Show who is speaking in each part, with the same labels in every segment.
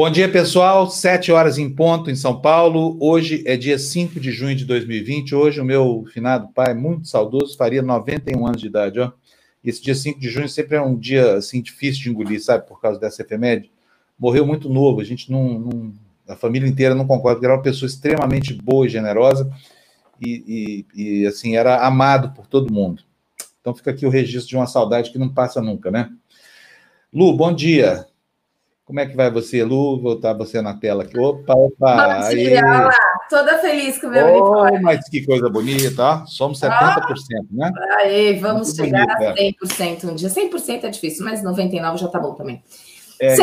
Speaker 1: Bom dia, pessoal. Sete horas em ponto em São Paulo. Hoje é dia 5 de junho de 2020. Hoje o meu finado pai, muito saudoso, faria 91 anos de idade. Ó. Esse dia 5 de junho sempre é um dia assim difícil de engolir, sabe, por causa dessa efeméride. Morreu muito novo. A gente não, não a família inteira não concorda, porque era uma pessoa extremamente boa e generosa e, e, e assim era amado por todo mundo. Então fica aqui o registro de uma saudade que não passa nunca, né? Lu, bom dia. Como é que vai você, Lu? Vou botar você na tela aqui. Opa, opa!
Speaker 2: Bom dia, lá. Toda feliz com o meu oh, uniforme.
Speaker 1: Mas que coisa bonita, ó. Somos 70%, oh, né?
Speaker 2: Aí, vamos Muito chegar bonito, a 100% um dia. 100% é difícil, mas 99% já tá bom também. É, 70%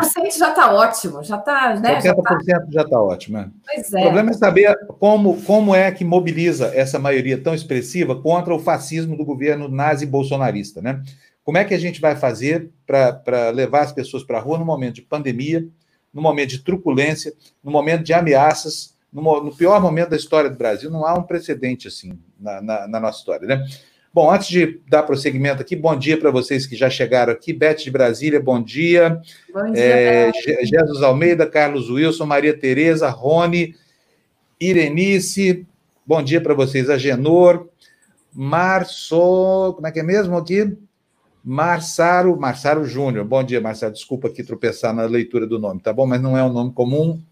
Speaker 2: exatamente. já está ótimo, já está, né?
Speaker 1: 70% já está ótimo. É. Pois é. O problema é saber como, como é que mobiliza essa maioria tão expressiva contra o fascismo do governo nazi-bolsonarista, né? Como é que a gente vai fazer para levar as pessoas para a rua no momento de pandemia, no momento de truculência, no momento de ameaças, no, no pior momento da história do Brasil? Não há um precedente assim na, na, na nossa história, né? Bom, antes de dar prosseguimento aqui, bom dia para vocês que já chegaram aqui. Beth de Brasília, bom dia. Bom dia. É, Jesus Almeida, Carlos Wilson, Maria Tereza, Rony, Irenice, bom dia para vocês. Agenor, Março, como é que é mesmo aqui? Marçaro, Marçaro Júnior. Bom dia, Marçaro. Desculpa aqui tropeçar na leitura do nome, tá bom? Mas não é um nome comum.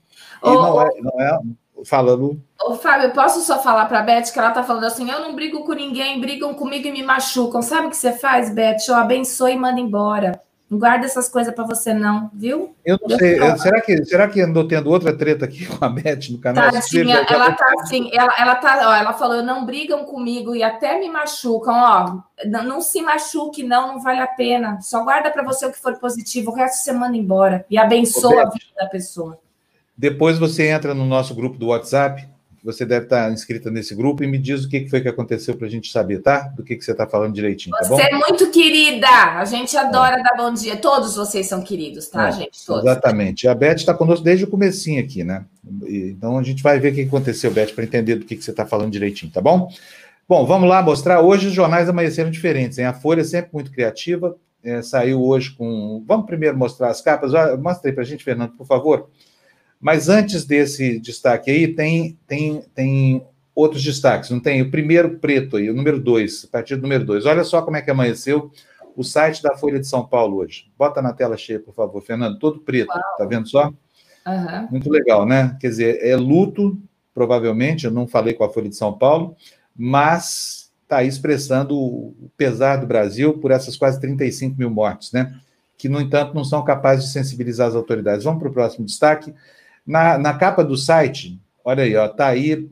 Speaker 1: E não, é, não é. Fala, Lu.
Speaker 2: Ô, Fábio, posso só falar para a Beth que ela tá falando assim: eu não brigo com ninguém, brigam comigo e me machucam. Sabe o que você faz, Beth? Ó, abençoe e manda embora. Não guarda essas coisas para você, não, viu?
Speaker 1: Eu não sei. será, que, será que andou tendo outra treta aqui com a Beth no canal?
Speaker 2: Tadinha, ela tá assim, ela, ela tá, ó, ela falou, não brigam comigo e até me machucam, ó. Não, não se machuque, não, não vale a pena. Só guarda para você o que for positivo, o resto você manda embora. E abençoa a vida da pessoa.
Speaker 1: Depois você entra no nosso grupo do WhatsApp, você deve estar inscrita nesse grupo e me diz o que foi que aconteceu para a gente saber, tá? Do que, que você está falando direitinho,
Speaker 2: tá Você é muito querida! A gente adora é. dar bom dia. Todos vocês são queridos, tá, é, gente? Todos.
Speaker 1: Exatamente. A Beth está conosco desde o comecinho aqui, né? Então a gente vai ver o que aconteceu, Beth, para entender do que, que você está falando direitinho, tá bom? Bom, vamos lá mostrar. Hoje os jornais amanheceram diferentes, hein? A Folha é sempre muito criativa, é, saiu hoje com... Vamos primeiro mostrar as capas? Mostra aí para a gente, Fernando, por favor. Mas antes desse destaque aí, tem, tem, tem outros destaques, não tem? O primeiro preto aí, o número 2, partido número 2. Olha só como é que amanheceu o site da Folha de São Paulo hoje. Bota na tela cheia, por favor, Fernando, todo preto, Uau. tá vendo só? Uhum. Muito legal, né? Quer dizer, é luto, provavelmente, eu não falei com a Folha de São Paulo, mas está aí expressando o pesar do Brasil por essas quase 35 mil mortes, né? Que, no entanto, não são capazes de sensibilizar as autoridades. Vamos para o próximo destaque. Na, na capa do site, olha aí, ó, tá aí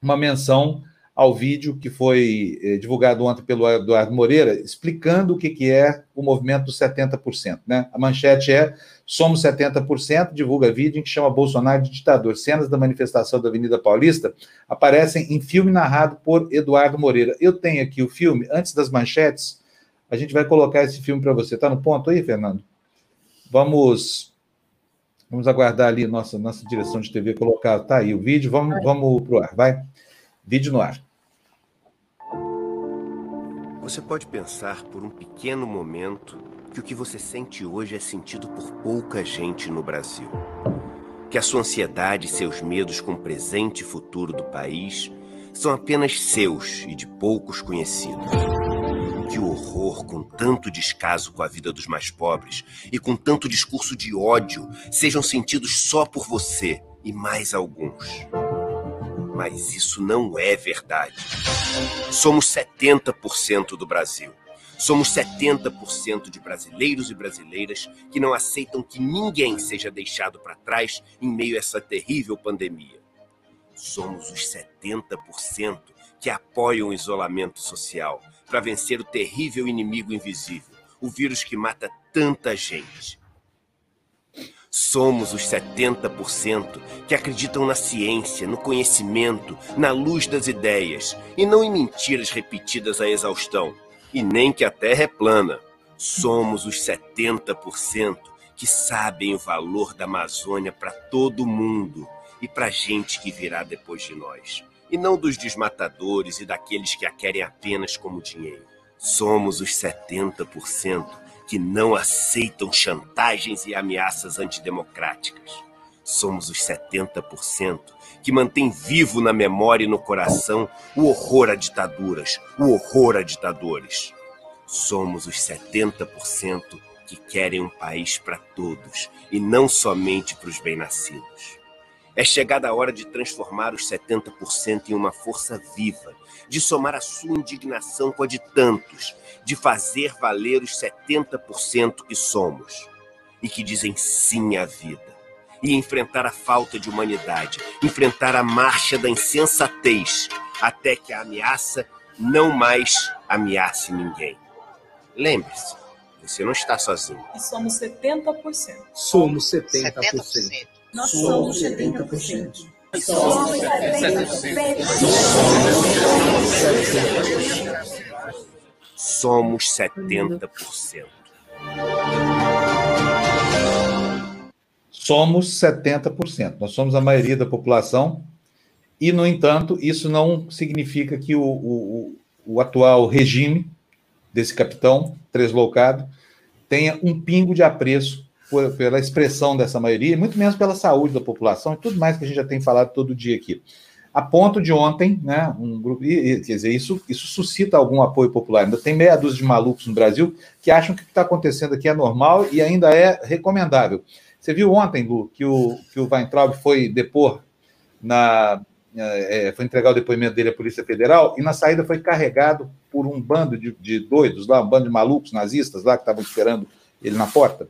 Speaker 1: uma menção ao vídeo que foi eh, divulgado ontem pelo Eduardo Moreira, explicando o que, que é o movimento dos 70%. Né? A manchete é Somos 70%, divulga vídeo em que chama Bolsonaro de ditador. Cenas da manifestação da Avenida Paulista aparecem em filme narrado por Eduardo Moreira. Eu tenho aqui o filme, antes das manchetes, a gente vai colocar esse filme para você. Está no ponto aí, Fernando? Vamos Vamos aguardar ali nossa, nossa direção de TV colocar. Tá aí o vídeo. Vamos, vamos para o ar. Vai. Vídeo no ar.
Speaker 3: Você pode pensar por um pequeno momento que o que você sente hoje é sentido por pouca gente no Brasil. Que a sua ansiedade e seus medos com o presente e futuro do país são apenas seus e de poucos conhecidos que horror, com tanto descaso com a vida dos mais pobres e com tanto discurso de ódio, sejam sentidos só por você e mais alguns. Mas isso não é verdade. Somos 70% do Brasil. Somos 70% de brasileiros e brasileiras que não aceitam que ninguém seja deixado para trás em meio a essa terrível pandemia. Somos os 70% que apoiam o isolamento social, para vencer o terrível inimigo invisível, o vírus que mata tanta gente. Somos os 70% que acreditam na ciência, no conhecimento, na luz das ideias e não em mentiras repetidas à exaustão, e nem que a Terra é plana. Somos os 70% que sabem o valor da Amazônia para todo mundo e para a gente que virá depois de nós e não dos desmatadores e daqueles que a querem apenas como dinheiro. Somos os 70% que não aceitam chantagens e ameaças antidemocráticas. Somos os 70% que mantém vivo na memória e no coração o horror a ditaduras, o horror a ditadores. Somos os 70% que querem um país para todos e não somente para os bem-nascidos. É chegada a hora de transformar os 70% em uma força viva, de somar a sua indignação com a de tantos, de fazer valer os 70% que somos e que dizem sim à vida, e enfrentar a falta de humanidade, enfrentar a marcha da insensatez, até que a ameaça não mais ameace ninguém. Lembre-se, você não está sozinho.
Speaker 4: E somos 70%.
Speaker 5: Somos 70%. 70%.
Speaker 4: Nós somos 70%.
Speaker 5: Somos
Speaker 3: 70%. Somos 70%.
Speaker 1: Somos 70%. Nós somos a maioria da população. E, no entanto, isso não significa que o, o, o atual regime desse capitão tresloucado tenha um pingo de apreço por, pela expressão dessa maioria, muito menos pela saúde da população e tudo mais que a gente já tem falado todo dia aqui. A ponto de ontem, né, um grupo, e, quer dizer, isso, isso suscita algum apoio popular. Ainda tem meia dúzia de malucos no Brasil que acham que o que está acontecendo aqui é normal e ainda é recomendável. Você viu ontem, Lu, que o, que o Weintraub foi depor na. É, foi entregar o depoimento dele à Polícia Federal e na saída foi carregado por um bando de, de doidos lá, um bando de malucos nazistas lá que estavam esperando ele na porta.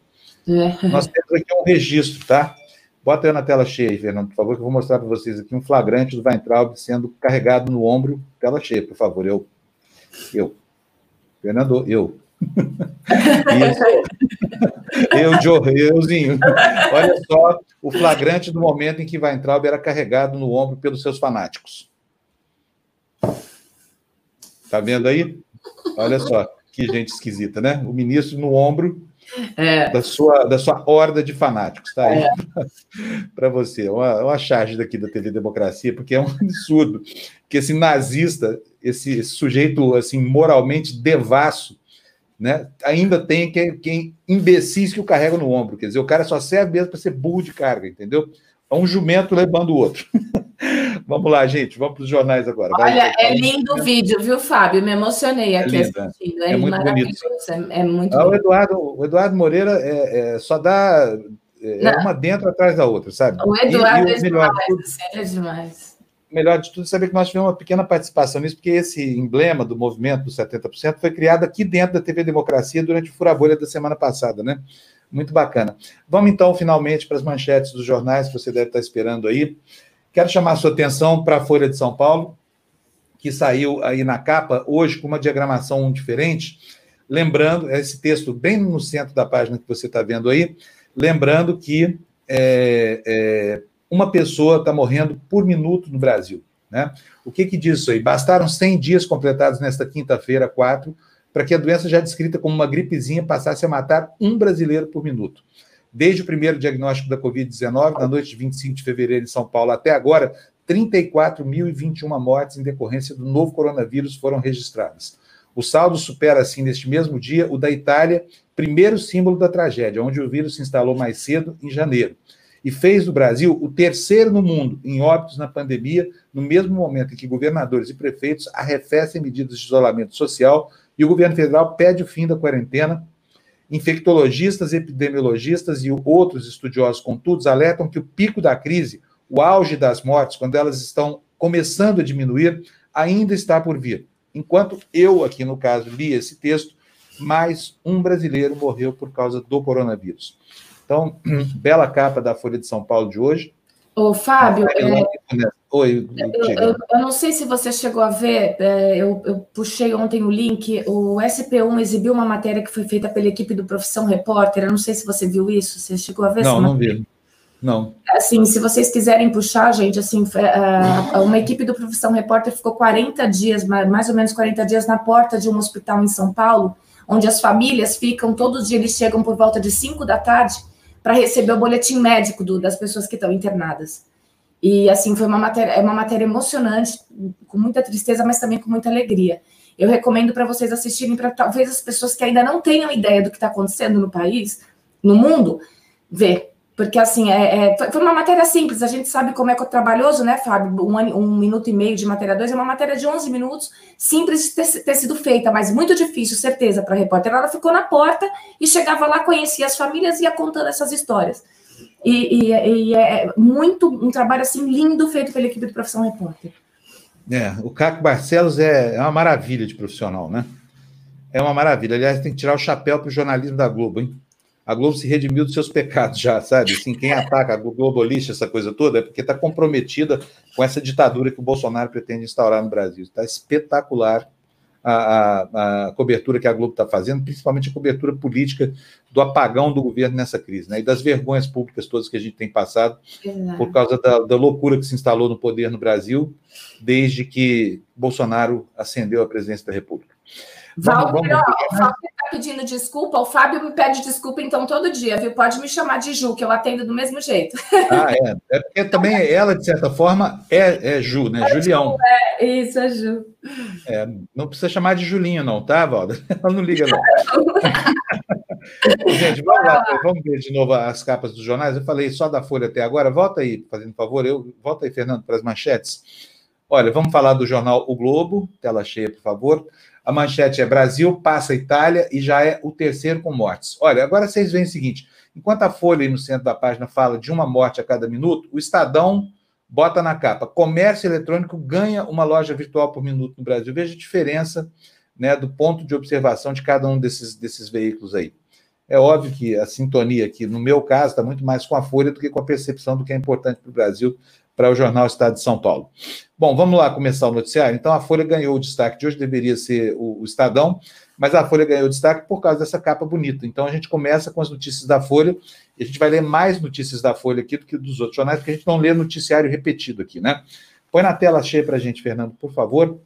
Speaker 1: É. Nós temos aqui um registro, tá? Bota eu na tela cheia, Fernando, por favor, que eu vou mostrar para vocês aqui um flagrante do Weintraub sendo carregado no ombro. Tela cheia, por favor. Eu. Eu. Fernando, eu. Isso. eu, Joe, euzinho. Olha só o flagrante do momento em que Weintraub era carregado no ombro pelos seus fanáticos. Tá vendo aí? Olha só, que gente esquisita, né? O ministro no ombro é. da, sua, da sua horda de fanáticos, tá aí é. para você. Uma, uma charge daqui da TV Democracia, porque é um absurdo que esse nazista, esse, esse sujeito assim moralmente devasso, né, ainda tem quem, quem imbecis que o carrega no ombro. Quer dizer, o cara só serve mesmo para ser burro de carga, entendeu? É um jumento levando o outro. vamos lá, gente, vamos para os jornais agora.
Speaker 2: Olha, é lindo o vídeo, viu, Fábio? Me emocionei aqui é
Speaker 1: assistindo. É, é muito bonito. É, é muito ah, o, Eduardo, o Eduardo Moreira é, é só dá é uma dentro atrás da outra, sabe?
Speaker 2: O Eduardo e, e o é melhor, demais, tudo, assim, é demais.
Speaker 1: Melhor de tudo, saber que nós tivemos uma pequena participação nisso, porque esse emblema do movimento dos 70% foi criado aqui dentro da TV Democracia durante o Furabolha da semana passada, né? Muito bacana. Vamos então, finalmente, para as manchetes dos jornais que você deve estar esperando aí. Quero chamar a sua atenção para a Folha de São Paulo, que saiu aí na capa hoje com uma diagramação diferente. Lembrando, esse texto bem no centro da página que você está vendo aí, lembrando que é, é, uma pessoa está morrendo por minuto no Brasil. Né? O que, que diz isso aí? Bastaram 100 dias completados nesta quinta-feira, 4, para que a doença já descrita como uma gripezinha passasse a matar um brasileiro por minuto. Desde o primeiro diagnóstico da Covid-19, na noite de 25 de fevereiro em São Paulo até agora, 34.021 mortes em decorrência do novo coronavírus foram registradas. O saldo supera, assim, neste mesmo dia, o da Itália, primeiro símbolo da tragédia, onde o vírus se instalou mais cedo, em janeiro. E fez do Brasil o terceiro no mundo em óbitos na pandemia, no mesmo momento em que governadores e prefeitos arrefecem medidas de isolamento social e o governo federal pede o fim da quarentena. Infectologistas, epidemiologistas e outros estudiosos, contudo, alertam que o pico da crise, o auge das mortes, quando elas estão começando a diminuir, ainda está por vir. Enquanto eu, aqui no caso, li esse texto, mais um brasileiro morreu por causa do coronavírus. Então, bela capa da Folha de São Paulo de hoje.
Speaker 2: Ô, Fábio, é... Oi, eu, eu, eu, não sei se você chegou a ver, é, eu, eu, puxei ontem o link, o SP1 exibiu uma matéria que foi feita pela equipe do Profissão Repórter, eu não sei se você viu isso, você chegou a ver
Speaker 1: Não, não vi, não.
Speaker 2: Assim, se vocês quiserem puxar, gente, assim, é, uma equipe do Profissão Repórter ficou 40 dias, mais ou menos 40 dias, na porta de um hospital em São Paulo, onde as famílias ficam, todos os dias eles chegam por volta de 5 da tarde para receber o boletim médico do, das pessoas que estão internadas. E assim foi uma matéria, é uma matéria emocionante, com muita tristeza, mas também com muita alegria. eu recomendo para vocês assistirem, para talvez as pessoas que ainda não tenham ideia do que está acontecendo no país, no mundo, ver. Porque, assim, é, é, foi uma matéria simples, a gente sabe como é é trabalhoso, né, Fábio? Um, um, minuto e meio de matéria 2 é uma matéria de 11 minutos, simples de ter, ter sido feita, mas muito difícil, certeza, para a repórter. Ela ficou na porta e chegava lá, conhecia as famílias e ia contando essas histórias. E, e, e é muito um trabalho, assim, lindo feito pela equipe de Profissão Repórter.
Speaker 1: É, o Caco Barcelos é, é uma maravilha de profissional, né? É uma maravilha. Aliás, tem que tirar o chapéu para o jornalismo da Globo, hein? A Globo se redimiu dos seus pecados já, sabe? Assim, quem ataca a globalista, essa coisa toda, é porque está comprometida com essa ditadura que o Bolsonaro pretende instaurar no Brasil. Está espetacular a, a, a, cobertura que a Globo está fazendo, principalmente a cobertura política do apagão do governo nessa crise, né? E das vergonhas públicas todas que a gente tem passado Exato. por causa da, da, loucura que se instalou no poder no Brasil desde que Bolsonaro ascendeu à presidência da República.
Speaker 2: Vamos, o Fábio está pedindo desculpa, o Fábio me pede desculpa então todo dia, viu? Pode me chamar de Ju, que eu atendo do mesmo jeito.
Speaker 1: Ah, é. É porque também ela, de certa forma, é, é Ju, né? É Julião. Ju,
Speaker 2: é, isso, é Ju.
Speaker 1: É, não precisa chamar de Julinho, não, tá, Valda? Ela não liga, não. Gente, vamos lá, vamos ver de novo as capas dos jornais. Eu falei só da Folha até agora. Volta aí, fazendo favor. Eu, volta aí, Fernando, para as manchetes. Olha, vamos falar do jornal O Globo, tela cheia, por favor. A manchete é Brasil passa Itália e já é o terceiro com mortes. Olha, agora vocês veem o seguinte: enquanto a Folha aí no centro da página fala de uma morte a cada minuto, o Estadão bota na capa: comércio eletrônico ganha uma loja virtual por minuto no Brasil. Veja a diferença né, do ponto de observação de cada um desses, desses veículos aí. É óbvio que a sintonia aqui, no meu caso, está muito mais com a Folha do que com a percepção do que é importante para o Brasil, para o jornal Estado de São Paulo. Bom, vamos lá começar o noticiário. Então, a Folha ganhou o destaque de hoje, deveria ser o, o Estadão, mas a Folha ganhou destaque por causa dessa capa bonita. Então, a gente começa com as notícias da Folha, e a gente vai ler mais notícias da Folha aqui do que dos outros jornais, porque a gente não lê noticiário repetido aqui, né? Põe na tela cheia para a gente, Fernando, por favor.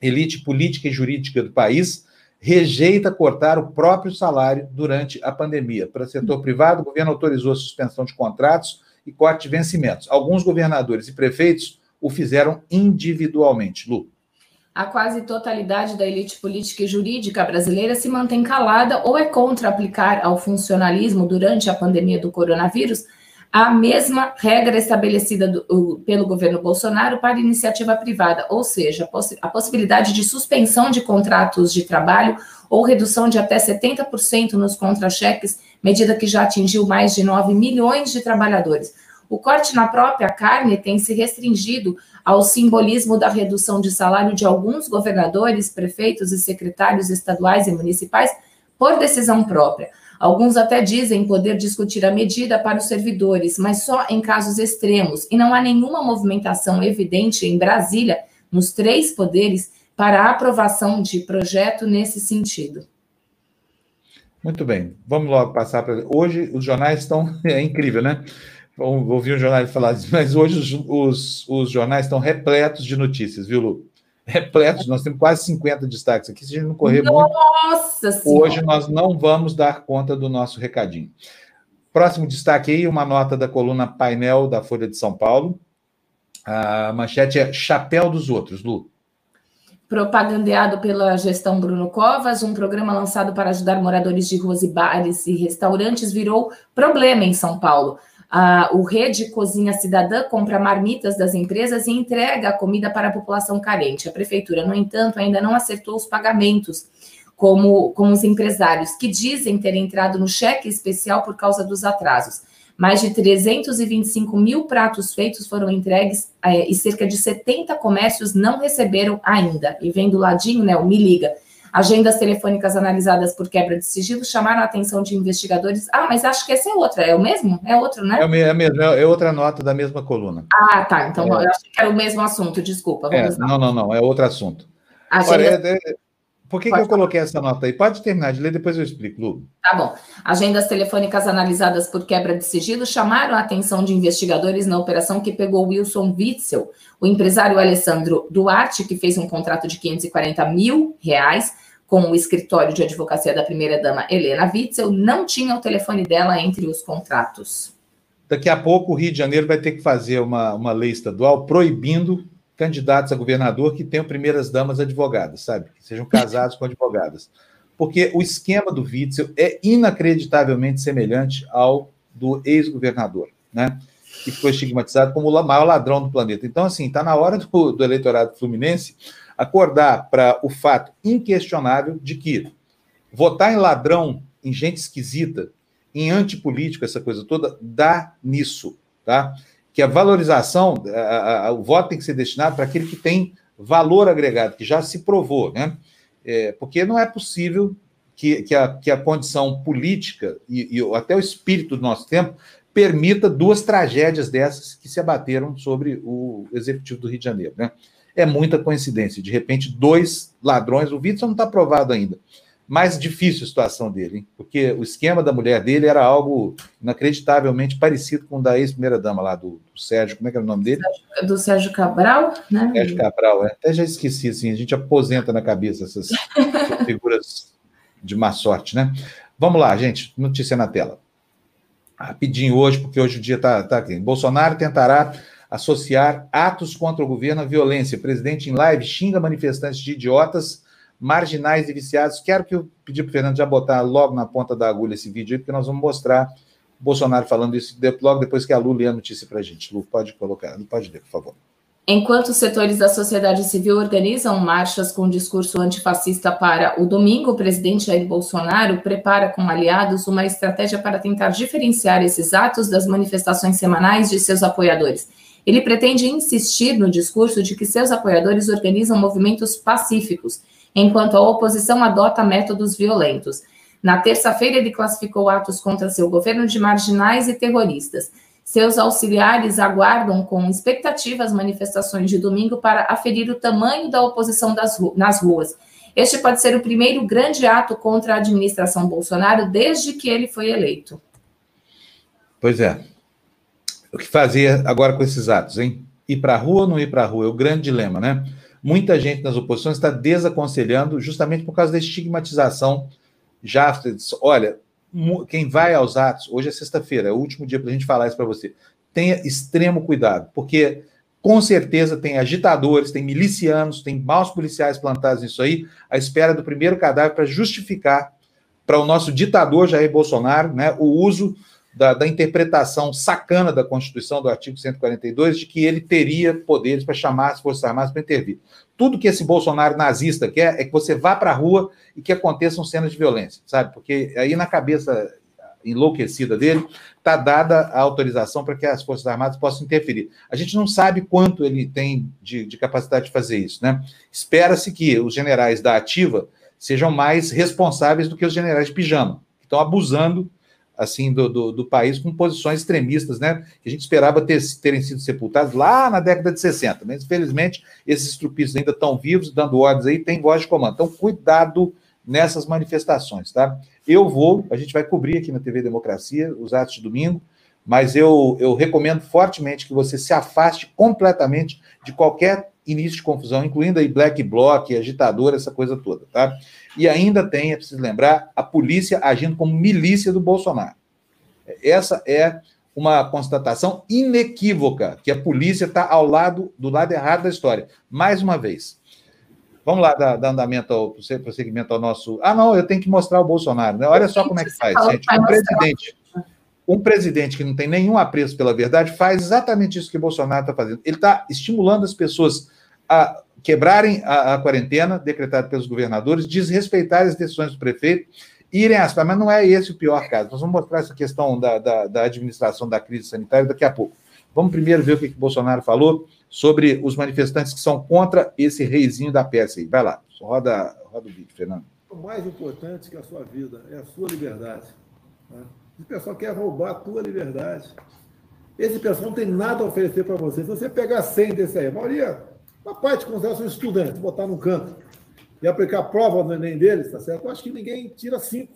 Speaker 1: Elite política e jurídica do país rejeita cortar o próprio salário durante a pandemia. Para setor privado, o governo autorizou a suspensão de contratos e corte de vencimentos. Alguns governadores e prefeitos o fizeram individualmente. Lu.
Speaker 2: A quase totalidade da elite política e jurídica brasileira se mantém calada ou é contra aplicar ao funcionalismo durante a pandemia do coronavírus a mesma regra estabelecida do, pelo governo Bolsonaro para iniciativa privada, ou seja, a possibilidade de suspensão de contratos de trabalho ou redução de até 70% nos contra-cheques, medida que já atingiu mais de 9 milhões de trabalhadores. O corte na própria carne tem se restringido ao simbolismo da redução de salário de alguns governadores, prefeitos e secretários estaduais e municipais por decisão própria. Alguns até dizem poder discutir a medida para os servidores, mas só em casos extremos, e não há nenhuma movimentação evidente em Brasília, nos três poderes, para a aprovação de projeto nesse sentido.
Speaker 1: Muito bem, vamos logo passar para. Hoje os jornais estão. É incrível, né? Vou ouvir um jornal falar isso, mas hoje os, os, os jornais estão repletos de notícias, viu, Lu? Repletos, nós temos quase 50 destaques aqui. Se a gente não correr
Speaker 2: Nossa
Speaker 1: muito, senhora. hoje nós não vamos dar conta do nosso recadinho. Próximo destaque aí, uma nota da coluna Painel da Folha de São Paulo. A manchete é Chapéu dos Outros, Lu.
Speaker 2: Propagandeado pela gestão Bruno Covas, um programa lançado para ajudar moradores de ruas e bares e restaurantes virou problema em São Paulo. O Rede Cozinha Cidadã compra marmitas das empresas e entrega a comida para a população carente. A prefeitura, no entanto, ainda não acertou os pagamentos como, com os empresários, que dizem ter entrado no cheque especial por causa dos atrasos. Mais de 325 mil pratos feitos foram entregues é, e cerca de 70 comércios não receberam ainda. E vem do ladinho, né? O Me Liga Agendas telefônicas analisadas por quebra de sigilo chamaram a atenção de investigadores. Ah, mas acho que essa é outra, é o mesmo? É outro, né?
Speaker 1: É, é mesmo, é outra nota da mesma coluna.
Speaker 2: Ah, tá. Então é. eu achei que era o mesmo assunto, desculpa.
Speaker 1: É, não, não, não, é outro assunto. Agenda... Olha, é, é, por que, que eu coloquei essa nota aí? Pode terminar de ler, depois eu explico, Lu.
Speaker 2: Tá bom. Agendas telefônicas analisadas por quebra de sigilo chamaram a atenção de investigadores na operação que pegou Wilson Witzel, o empresário Alessandro Duarte, que fez um contrato de 540 mil reais com o escritório de advocacia da primeira-dama Helena Witzel, não tinha o telefone dela entre os contratos.
Speaker 1: Daqui a pouco o Rio de Janeiro vai ter que fazer uma, uma lei estadual proibindo candidatos a governador que tenham primeiras damas advogadas, sabe? Que sejam casados com advogadas. Porque o esquema do Witzel é inacreditavelmente semelhante ao do ex-governador, né? Que foi estigmatizado como o maior ladrão do planeta. Então, assim, está na hora do, do eleitorado fluminense acordar para o fato inquestionável de que votar em ladrão, em gente esquisita, em antipolítico, essa coisa toda, dá nisso, tá? Que a valorização, a, a, o voto tem que ser destinado para aquele que tem valor agregado, que já se provou, né? É, porque não é possível que, que, a, que a condição política e, e até o espírito do nosso tempo permita duas tragédias dessas que se abateram sobre o executivo do Rio de Janeiro, né? É muita coincidência. De repente, dois ladrões, o Witzel não está provado ainda, mais difícil a situação dele, hein? porque o esquema da mulher dele era algo inacreditavelmente parecido com o da ex-primeira-dama lá, do, do, Sérgio, como é que era o nome dele?
Speaker 2: Do Sérgio Cabral, né?
Speaker 1: Sérgio Cabral, é. até já esqueci, assim, a gente aposenta na cabeça essas figuras de má sorte, né? Vamos lá, gente, notícia na tela. Rapidinho hoje, porque hoje o dia está tá aqui. Bolsonaro tentará associar atos contra o governo à violência. Presidente em live xinga manifestantes de idiotas marginais e viciados. Quero que eu pedir para o Fernando já botar logo na ponta da agulha esse vídeo aí, porque nós vamos mostrar Bolsonaro falando isso logo depois que a Lu lê a notícia para a gente. Lu, pode colocar, pode ler, por favor.
Speaker 2: Enquanto setores da sociedade civil organizam marchas com discurso antifascista para o domingo, o presidente Jair Bolsonaro prepara com aliados uma estratégia para tentar diferenciar esses atos das manifestações semanais de seus apoiadores. Ele pretende insistir no discurso de que seus apoiadores organizam movimentos pacíficos enquanto a oposição adota métodos violentos. Na terça-feira, ele classificou atos contra seu governo de marginais e terroristas. Seus auxiliares aguardam com expectativa as manifestações de domingo para aferir o tamanho da oposição ru nas ruas. Este pode ser o primeiro grande ato contra a administração Bolsonaro desde que ele foi eleito.
Speaker 1: Pois é. O que fazer agora com esses atos, hein? Ir para a rua ou não ir para a rua? É o grande dilema, né? Muita gente nas oposições está desaconselhando justamente por causa da estigmatização. Já, olha, quem vai aos atos, hoje é sexta-feira, é o último dia para a gente falar isso para você. Tenha extremo cuidado, porque com certeza tem agitadores, tem milicianos, tem maus policiais plantados nisso aí, à espera do primeiro cadáver para justificar para o nosso ditador Jair Bolsonaro né, o uso da, da, interpretação sacana da Constituição, do artigo 142, de que ele teria poderes para chamar as Forças Armadas para intervir. Tudo que esse Bolsonaro nazista quer é que você vá para a rua e que aconteçam cenas de violência, sabe? Porque aí na cabeça enlouquecida dele está dada a autorização para que as Forças Armadas possam interferir. A gente não sabe quanto ele tem de, de capacidade de fazer isso, né? Espera-se que os generais da ativa sejam mais responsáveis do que os generais de pijama, que estão abusando assim do, do, do, país com posições extremistas, né? Que a gente esperava ter, terem sido sepultados lá na década de 60. Mas, infelizmente, esses estrupistas ainda estão vivos, dando ordens aí, tem voz de comando. Então, cuidado nessas manifestações, tá? Eu vou, a gente vai cobrir aqui na TV Democracia os atos de domingo, mas eu, eu recomendo fortemente que você se afaste completamente de qualquer início de confusão, incluindo aí black bloc, agitador, essa coisa toda, tá? E ainda tem, é preciso lembrar, a polícia agindo como milícia do Bolsonaro. Essa é uma constatação inequívoca, que a polícia está ao lado, do lado errado da história. Mais uma vez. Vamos lá dar, dar andamento ao prosseguimento ao nosso. Ah, não, eu tenho que mostrar o Bolsonaro. Né? Olha só como é que faz, gente. Um presidente, um presidente que não tem nenhum apreço pela verdade faz exatamente isso que Bolsonaro está fazendo. Ele está estimulando as pessoas a quebrarem a, a, quarentena decretada pelos governadores, desrespeitarem as decisões do prefeito, irem às mas não é esse o pior caso. Nós vamos mostrar essa questão da, da, da administração da crise sanitária daqui a pouco. Vamos primeiro ver o que, que Bolsonaro falou sobre os manifestantes que são contra esse reizinho da peça aí. Vai lá, roda, roda o vídeo, Fernando.
Speaker 6: O mais importante que a sua vida é a sua liberdade. Né? Esse pessoal quer roubar a tua liberdade. Esse pessoal não tem nada a oferecer para você. Se você pegar 100 desse aí, a maioria uma parte considera um estudante, botar num canto e aplicar prova do Enem deles, tá certo? Eu acho que ninguém tira cinco.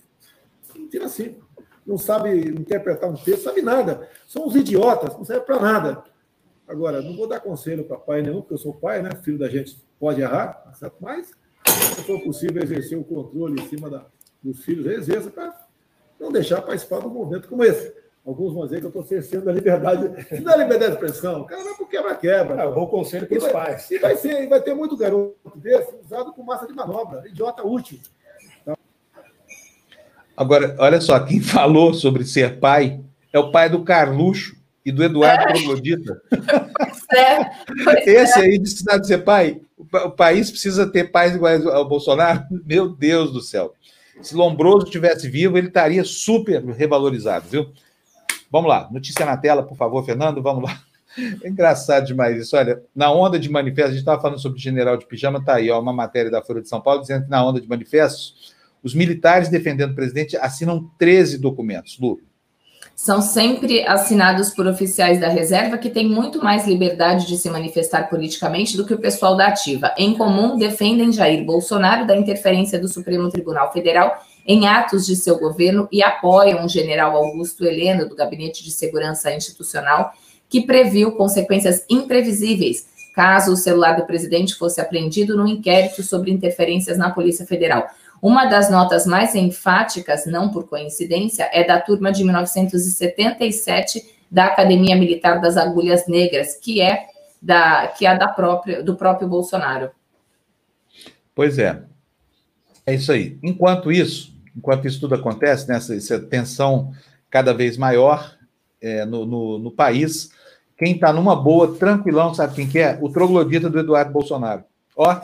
Speaker 6: Não tira cinco. Não sabe interpretar um texto, sabe nada. São uns idiotas, não serve para nada. Agora, não vou dar conselho para pai nenhum, porque eu sou pai, né? Filho da gente pode errar, tá certo? Mas, se for possível exercer o controle em cima da, dos filhos, exerça para não deixar participar de um movimento como esse. Alguns vão dizer que eu estou cerceando a liberdade. Se dá liberdade de expressão, o cara vai para quebra-quebra.
Speaker 5: É, bom conselho para os pais.
Speaker 6: E vai, ser, vai ter muito garoto desse usado com massa de manobra, idiota útil.
Speaker 1: Agora, olha só, quem falou sobre ser pai é o pai do Carluxo e do Eduardo é. Troglodita. É. Esse aí precisar de ser pai. O país precisa ter pais iguais ao Bolsonaro? Meu Deus do céu. Se Lombroso estivesse vivo, ele estaria super revalorizado, viu? Vamos lá, notícia na tela, por favor, Fernando, vamos lá. É engraçado demais isso. Olha, na onda de manifestos, a gente estava falando sobre o general de pijama, tá aí, ó, uma matéria da Folha de São Paulo dizendo que na onda de manifestos, os militares defendendo o presidente assinam 13 documentos. Lu.
Speaker 2: São sempre assinados por oficiais da reserva que têm muito mais liberdade de se manifestar politicamente do que o pessoal da ativa. Em comum, defendem Jair Bolsonaro da interferência do Supremo Tribunal Federal em atos de seu governo e apoiam o general Augusto Heleno, do Gabinete de Segurança Institucional, que previu consequências imprevisíveis caso o celular do presidente fosse apreendido no inquérito sobre interferências na Polícia Federal. Uma das notas mais enfáticas, não por coincidência, é da turma de 1977 da Academia Militar das Agulhas Negras, que é da que é da própria do próprio Bolsonaro.
Speaker 1: Pois é. É isso aí. Enquanto isso, enquanto isso tudo acontece, nessa né, tensão cada vez maior é, no, no, no, país, quem está numa boa, tranquilão, sabe quem que é? O troglodita do Eduardo Bolsonaro. Ó,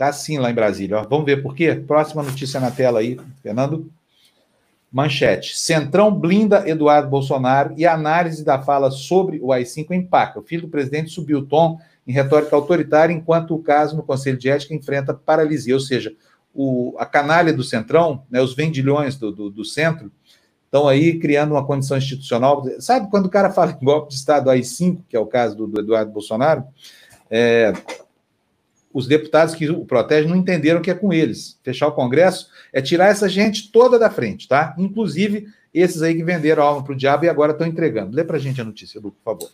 Speaker 1: tá assim lá em Brasília. Ó. Vamos ver por quê? Próxima notícia na tela aí, Fernando. Manchete. Centrão blinda Eduardo Bolsonaro e análise da fala sobre o AI-5 empaca. O filho do presidente subiu o tom em retórica autoritária, enquanto o caso no Conselho de Ética enfrenta paralisia. Ou seja, o, a canalha do Centrão, né, os vendilhões do, do, do centro, estão aí criando uma condição institucional. Sabe quando o cara fala em golpe de Estado AI-5, que é o caso do, do Eduardo Bolsonaro, é, os deputados que o protegem não entenderam que é com eles. Fechar o Congresso é tirar essa gente toda da frente, tá? Inclusive esses aí que venderam a alma para o diabo e agora estão entregando. Lê para a gente a notícia, Lu, por favor.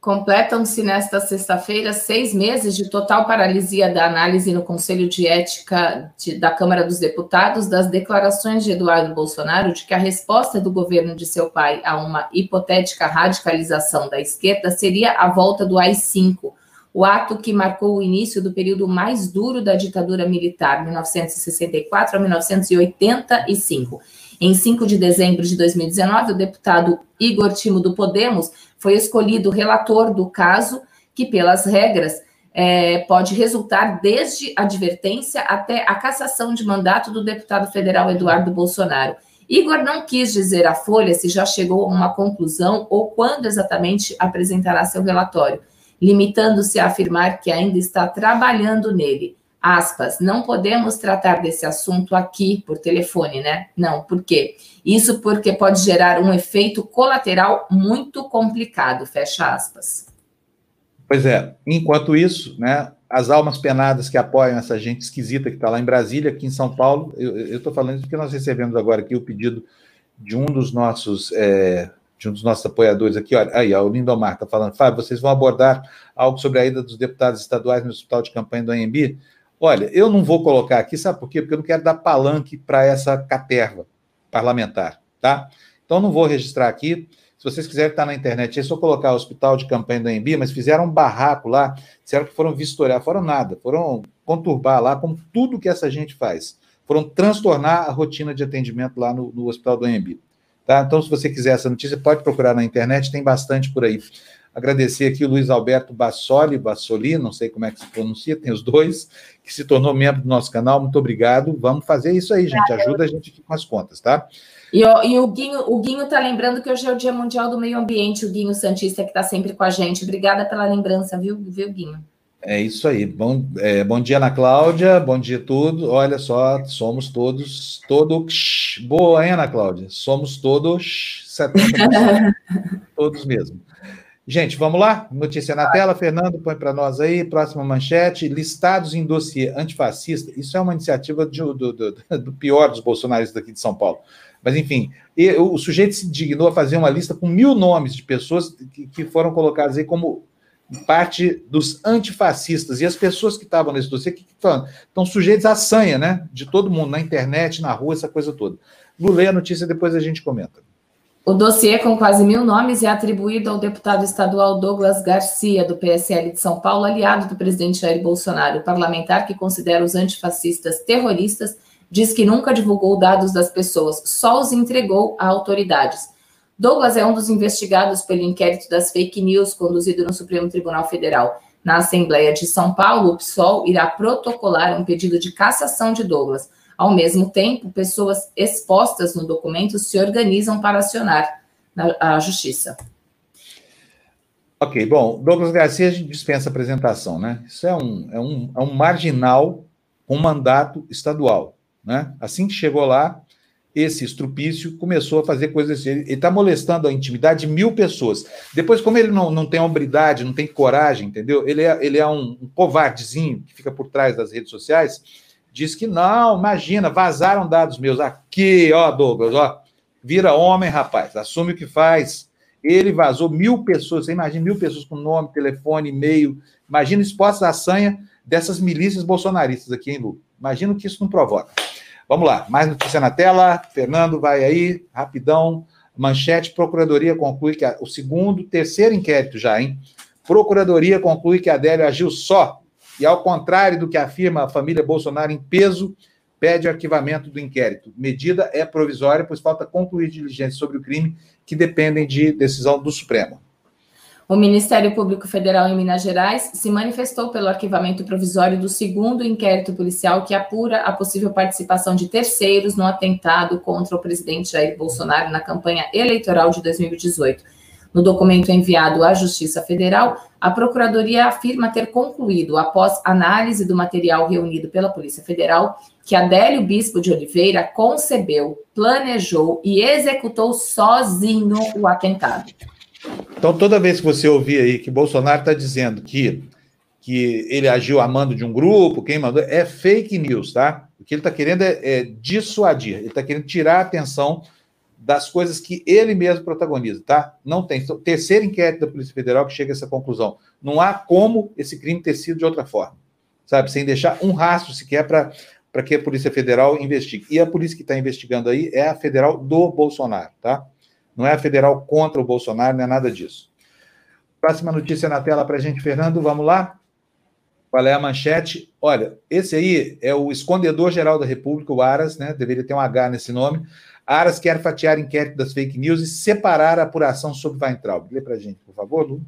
Speaker 2: Completam-se nesta sexta-feira seis meses de total paralisia da análise no Conselho de Ética de, da Câmara dos Deputados das declarações de Eduardo Bolsonaro de que a resposta do governo de seu pai a uma hipotética radicalização da esquerda seria a volta do AI-5, o ato que marcou o início do período mais duro da ditadura militar, 1964 a 1985. Em 5 de dezembro de 2019, o deputado Igor Timo do Podemos foi escolhido relator do caso, que, pelas regras, é, pode resultar desde advertência até a cassação de mandato do deputado federal Eduardo Bolsonaro. Igor não quis dizer à Folha se já chegou a uma conclusão ou quando exatamente apresentará seu relatório, limitando-se a afirmar que ainda está trabalhando nele aspas, não podemos tratar desse assunto aqui por telefone, né? Não, por quê? Isso porque pode gerar um efeito colateral muito complicado, fecha aspas.
Speaker 1: Pois é, enquanto isso, né, as almas penadas que apoiam essa gente esquisita que está lá em Brasília, aqui em São Paulo, eu estou falando porque nós recebemos agora aqui o pedido de um dos nossos é, de um dos nossos apoiadores aqui, olha, aí, ó, o Lindomar está falando, Fábio, vocês vão abordar algo sobre a ida dos deputados estaduais no hospital de campanha do AMB? Olha, eu não vou colocar aqui, sabe por quê? Porque eu não quero dar palanque para essa caterva parlamentar, tá? Então não vou registrar aqui. Se vocês quiserem estar na internet, é só colocar o hospital de campanha do AMB, mas fizeram um barraco lá, disseram que foram vistoriar, foram nada, foram conturbar lá, como tudo que essa gente faz. Foram transtornar a rotina de atendimento lá no, no hospital do AMB. Tá? Então, se você quiser essa notícia, pode procurar na internet, tem bastante por aí. Agradecer aqui o Luiz Alberto Bassoli, Bassoli, não sei como é que se pronuncia, tem os dois, que se tornou membro do nosso canal. Muito obrigado. Vamos fazer isso aí, gente. Ajuda a gente aqui com as contas, tá?
Speaker 2: E, e o Guinho o Guinho tá lembrando que hoje é o Dia Mundial do Meio Ambiente, o Guinho Santista, que está sempre com a gente. Obrigada pela lembrança, viu, viu Guinho?
Speaker 1: É isso aí. Bom, é, bom dia, Ana Cláudia. Bom dia tudo. Olha só, somos todos, todos. Boa, hein, Ana Cláudia? Somos todos 70%. todos mesmo. Gente, vamos lá? Notícia na tela, Fernando, põe para nós aí, próxima manchete, listados em dossiê antifascista, isso é uma iniciativa de, do, do, do, pior dos bolsonaristas aqui de São Paulo. Mas, enfim, o sujeito se dignou a fazer uma lista com mil nomes de pessoas que, que foram colocadas aí como parte dos antifascistas. E as pessoas que estavam nesse dossiê, que, estão sujeitos à sanha, né? De todo mundo, na internet, na rua, essa coisa toda. Vou ler a notícia, depois a gente comenta.
Speaker 2: O dossiê com quase mil nomes é atribuído ao deputado estadual Douglas Garcia, do PSL de São Paulo, aliado do presidente Jair Bolsonaro. O parlamentar que considera os antifascistas terroristas diz que nunca divulgou dados das pessoas, só os entregou a autoridades. Douglas é um dos investigados pelo inquérito das fake news conduzido no Supremo Tribunal Federal. Na Assembleia de São Paulo, o PSOL irá protocolar um pedido de cassação de Douglas. Ao mesmo tempo, pessoas expostas no documento se organizam para acionar a justiça.
Speaker 1: Ok, bom, Douglas Garcia a gente dispensa apresentação, né? Isso é um, é um, é um marginal com mandato estadual, né? Assim que chegou lá, esse estrupício começou a fazer coisas assim. Ele está molestando a intimidade de mil pessoas. Depois, como ele não, não tem hombridade, não tem coragem, entendeu? Ele é, ele é um, um covardezinho que fica por trás das redes sociais. Diz que não, imagina, vazaram dados meus. Aqui, ó, Douglas, ó. Vira homem, rapaz, assume o que faz. Ele vazou mil pessoas, você imagina mil pessoas com nome, telefone, e-mail. Imagina exposta a sanha dessas milícias bolsonaristas aqui, em Lu. Imagina o que isso não provoca. Vamos lá, mais notícia na tela. Fernando, vai aí, rapidão. Manchete: Procuradoria conclui que a, o segundo, terceiro inquérito já, hein? Procuradoria conclui que Adélio agiu só e, ao contrário do que afirma a família Bolsonaro em peso, pede arquivamento do inquérito. Medida é provisória, pois falta concluir diligências sobre o crime que dependem de decisão do Supremo.
Speaker 2: O Ministério Público Federal em Minas Gerais se manifestou pelo arquivamento provisório do segundo inquérito policial que apura a possível participação de terceiros no atentado contra o presidente Jair Bolsonaro na campanha eleitoral de 2018. No documento enviado à Justiça Federal, a Procuradoria afirma ter concluído, após análise do material reunido pela Polícia Federal, que Adélio Bispo de Oliveira concebeu, planejou e executou sozinho o atentado.
Speaker 1: Então, toda vez que você ouvir aí que Bolsonaro está dizendo que, que ele agiu a mando de um grupo, quem mandou, é fake news, tá? O que ele está querendo é, é, dissuadir, ele está querendo tirar a atenção das coisas que ele mesmo protagoniza, tá? Não tem. Então, terceiro inquérito da Polícia Federal que chega a essa conclusão. Não há como esse crime ter sido de outra forma, sabe? Sem deixar um rastro sequer para que a Polícia Federal investigue. E a polícia que está investigando aí é a federal do Bolsonaro, tá? Não é a federal contra o Bolsonaro, não é nada disso. Próxima notícia na tela para a gente, Fernando, vamos lá? Qual é a manchete? Olha, esse aí é o escondedor-geral da República, o Aras, né? Deveria ter um H nesse nome. Aras quer fatiar inquérito das fake news e separar a apuração sobre Weintraub. Lê para a gente, por favor, Lu.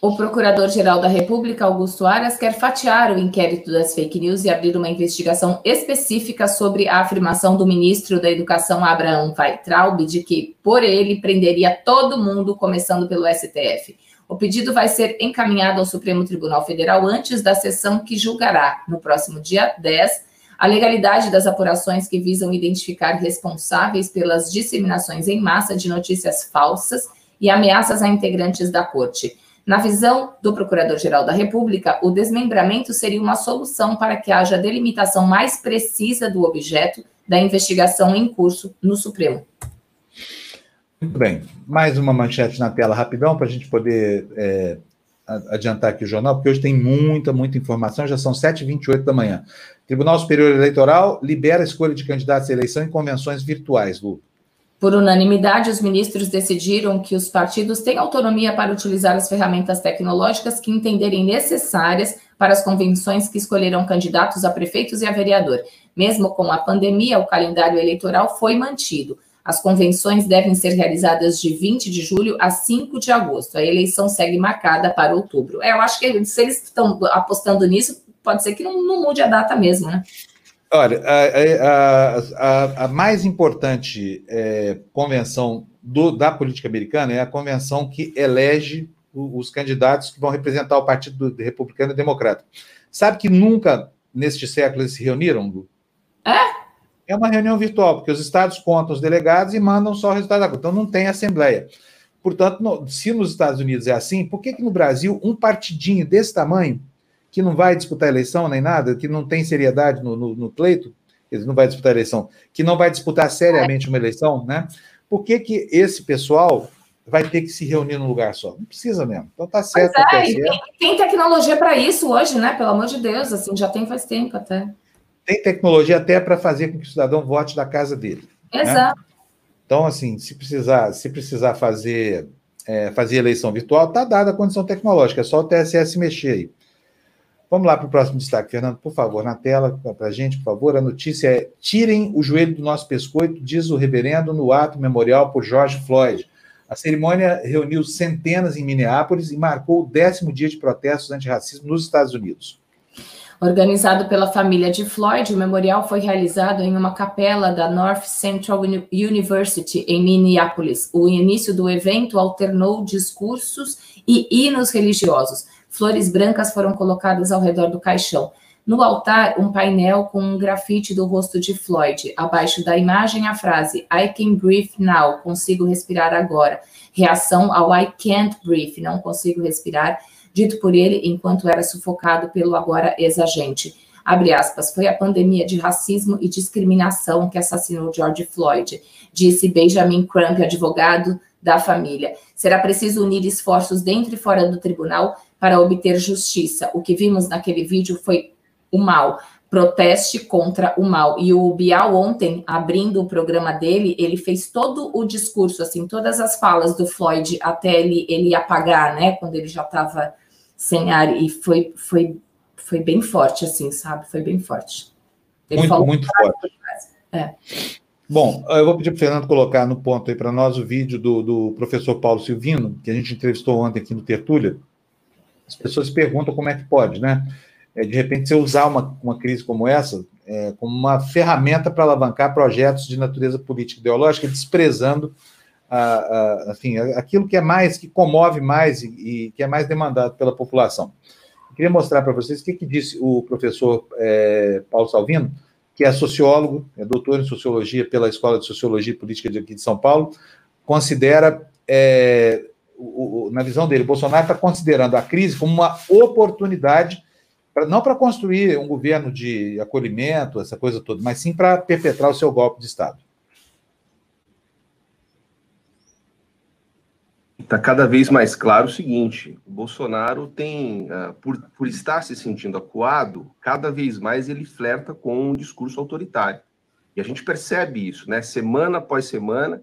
Speaker 2: O Procurador-Geral da República, Augusto Aras, quer fatiar o inquérito das fake news e abrir uma investigação específica sobre a afirmação do ministro da Educação, Abraham Weintraub, de que, por ele, prenderia todo mundo, começando pelo STF. O pedido vai ser encaminhado ao Supremo Tribunal Federal antes da sessão que julgará, no próximo dia 10, a legalidade das apurações que visam identificar responsáveis pelas disseminações em massa de notícias falsas e ameaças a integrantes da corte. Na visão do Procurador-Geral da República, o desmembramento seria uma solução para que haja delimitação mais precisa do objeto da investigação em curso no Supremo.
Speaker 1: Muito bem. Mais uma manchete na tela, rapidão, para a gente poder é, adiantar aqui o jornal, porque hoje tem muita, muita informação, já são 7h28 da manhã. Tribunal Superior Eleitoral libera a escolha de candidatos à eleição em convenções virtuais, Lu.
Speaker 2: Por unanimidade, os ministros decidiram que os partidos têm autonomia para utilizar as ferramentas tecnológicas que entenderem necessárias para as convenções que escolherão candidatos a prefeitos e a vereador. Mesmo com a pandemia, o calendário eleitoral foi mantido. As convenções devem ser realizadas de 20 de julho a 5 de agosto. A eleição segue marcada para outubro. É, eu acho que se eles estão apostando nisso, pode ser que não, não mude a data mesmo, né?
Speaker 1: Olha, a, a, a mais importante é, convenção do, da política americana é a convenção que elege os candidatos que vão representar o Partido Republicano e Democrata. Sabe que nunca neste século eles se reuniram, Lu?
Speaker 2: É?
Speaker 1: É uma reunião virtual, porque os estados contam os delegados e mandam só o resultado da Então não tem assembleia. Portanto, no, se nos Estados Unidos é assim, por que, que no Brasil um partidinho desse tamanho que não vai disputar eleição nem nada, que não tem seriedade no, no, no pleito, ele não vai disputar eleição, que não vai disputar seriamente uma eleição, né? Por que, que esse pessoal vai ter que se reunir num lugar só? Não precisa mesmo. Então tá certo.
Speaker 2: Pois
Speaker 1: tá
Speaker 2: é, certo. Tem, tem, tecnologia para isso hoje, né? Pelo amor de Deus, assim, já tem faz tempo até.
Speaker 1: Tem tecnologia até para fazer com que o cidadão vote da casa dele.
Speaker 2: Né? Exato. Né?
Speaker 1: Então, assim, se precisar, se precisar fazer, é, fazer eleição virtual, está dada a condição tecnológica, é só o TSS mexer aí. Vamos lá para o próximo destaque, Fernando, por favor, na tela para a gente, por favor. A notícia é: tirem o joelho do nosso pescoço, diz o reverendo no ato memorial por George Floyd. A cerimônia reuniu centenas em Minneapolis e marcou o décimo dia de protestos antirracismo nos Estados Unidos.
Speaker 2: Organizado pela família de Floyd, o memorial foi realizado em uma capela da North Central University, em Minneapolis. O início do evento alternou discursos e hinos religiosos. Flores brancas foram colocadas ao redor do caixão. No altar, um painel com um grafite do rosto de Floyd. Abaixo da imagem, a frase I can breathe now, consigo respirar agora. Reação ao I can't breathe, não consigo respirar dito por ele enquanto era sufocado pelo agora ex-agente. Abre aspas, foi a pandemia de racismo e discriminação que assassinou George Floyd, disse Benjamin Crump, advogado da família. Será preciso unir esforços dentro e fora do tribunal para obter justiça. O que vimos naquele vídeo foi o mal. Proteste contra o mal. E o Bial ontem, abrindo o programa dele, ele fez todo o discurso, assim, todas as falas do Floyd até ele, ele apagar, né? Quando ele já estava sem ar e foi, foi, foi bem forte, assim, sabe? Foi bem forte.
Speaker 1: Ele muito, falou muito forte. É. Bom, eu vou pedir para o Fernando colocar no ponto aí para nós o vídeo do, do professor Paulo Silvino, que a gente entrevistou ontem aqui no Tertúlia. As pessoas perguntam como é que pode, né? É, de repente, você usar uma, uma crise como essa é, como uma ferramenta para alavancar projetos de natureza política e ideológica, desprezando a, a, enfim, aquilo que é mais, que comove mais e, e que é mais demandado pela população. Eu queria mostrar para vocês o que, que, disse o professor é, Paulo Salvino, que é sociólogo, é doutor em sociologia pela Escola de Sociologia e Política de aqui de São Paulo, considera, é, o, o, na visão dele, Bolsonaro está considerando a crise como uma oportunidade, pra, não para construir um governo de acolhimento, essa coisa toda, mas sim para perpetrar o seu golpe de Estado.
Speaker 7: está cada vez mais claro o seguinte: o Bolsonaro tem, uh, por, por estar se sentindo acuado, cada vez mais ele flerta com um discurso autoritário. E a gente percebe isso, né? Semana após semana,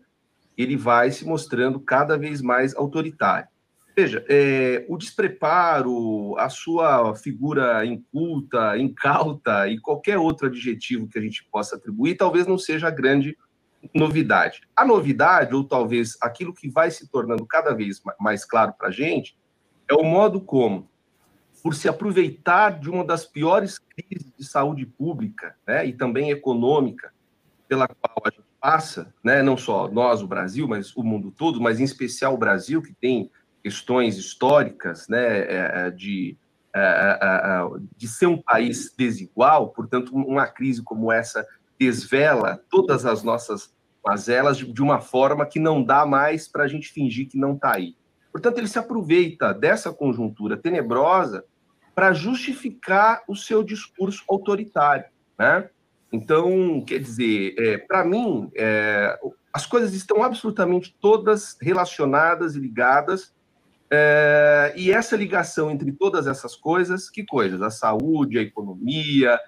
Speaker 7: ele vai se mostrando cada vez mais autoritário. Veja, é, o despreparo, a sua figura inculta, incauta e qualquer outro adjetivo que a gente possa atribuir, talvez não seja a grande novidade. A novidade, ou talvez aquilo que vai se tornando cada vez mais claro para a gente, é o modo como, por se aproveitar de uma das piores crises de saúde pública né, e também econômica pela qual a gente passa, né, não só nós, o Brasil, mas o mundo todo, mas em especial o Brasil, que tem questões históricas né, é, é, de, é, de ser um país desigual, portanto, uma crise como essa desvela todas as nossas mazelas de uma forma que não dá mais para a gente fingir que não está aí. Portanto, ele se aproveita dessa conjuntura tenebrosa para justificar o seu discurso autoritário, né? Então, quer dizer, é, para mim, é, as coisas estão absolutamente todas relacionadas e ligadas, é, e essa ligação entre todas essas coisas, que coisas? A saúde, a economia,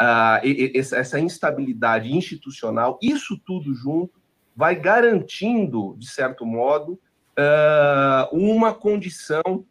Speaker 7: uh, essa instabilidade institucional, isso tudo junto vai garantindo, de certo modo, uh, uma condição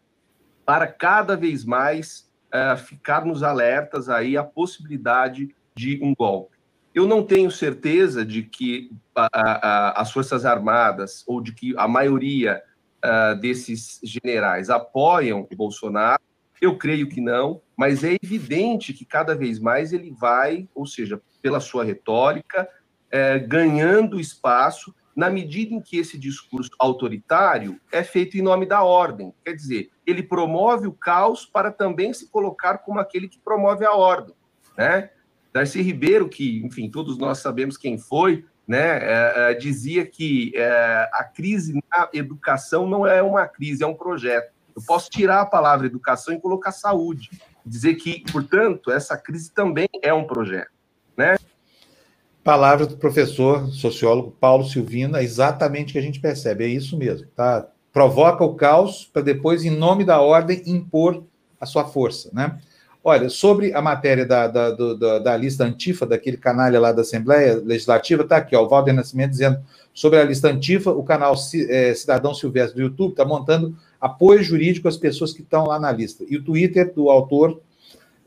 Speaker 7: para cada vez mais uh, ficarmos alertas aí à possibilidade de um golpe. Eu não tenho certeza de que as Forças Armadas ou de que a maioria uh, desses generais apoiam Bolsonaro, eu creio que não, mas é evidente que cada vez mais ele vai, ou seja, pela sua retórica, é, ganhando espaço na medida em que esse discurso autoritário é feito em nome da ordem. Quer dizer, ele promove o caos para também se colocar como aquele que promove a ordem. Né? Darcy Ribeiro, que, enfim, todos nós sabemos quem foi, né, é, é, dizia que é, a crise na educação não é uma crise, é um projeto. Eu posso tirar a palavra educação e colocar saúde. Dizer que, portanto, essa crise também é um projeto. Né?
Speaker 1: Palavra do professor sociólogo Paulo Silvino, é exatamente o que a gente percebe, é isso mesmo. Tá? Provoca o caos para depois, em nome da ordem, impor a sua força. Né? Olha, sobre a matéria da, da, da, da, lista antifa, daquele canalha lá da Assembleia Legislativa, está aqui, ó, o Valder Nascimento dizendo sobre a lista antifa, o canal é, Cidadão Silvestre do YouTube está montando apoio jurídico às pessoas que estão lá na lista. E o Twitter do autor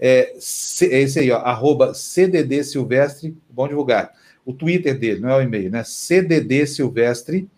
Speaker 1: é, é esse aí, ó, arroba CDD Silvestre, bom divulgar. O Twitter dele, não é o e-mail, né? CDD Silvestre.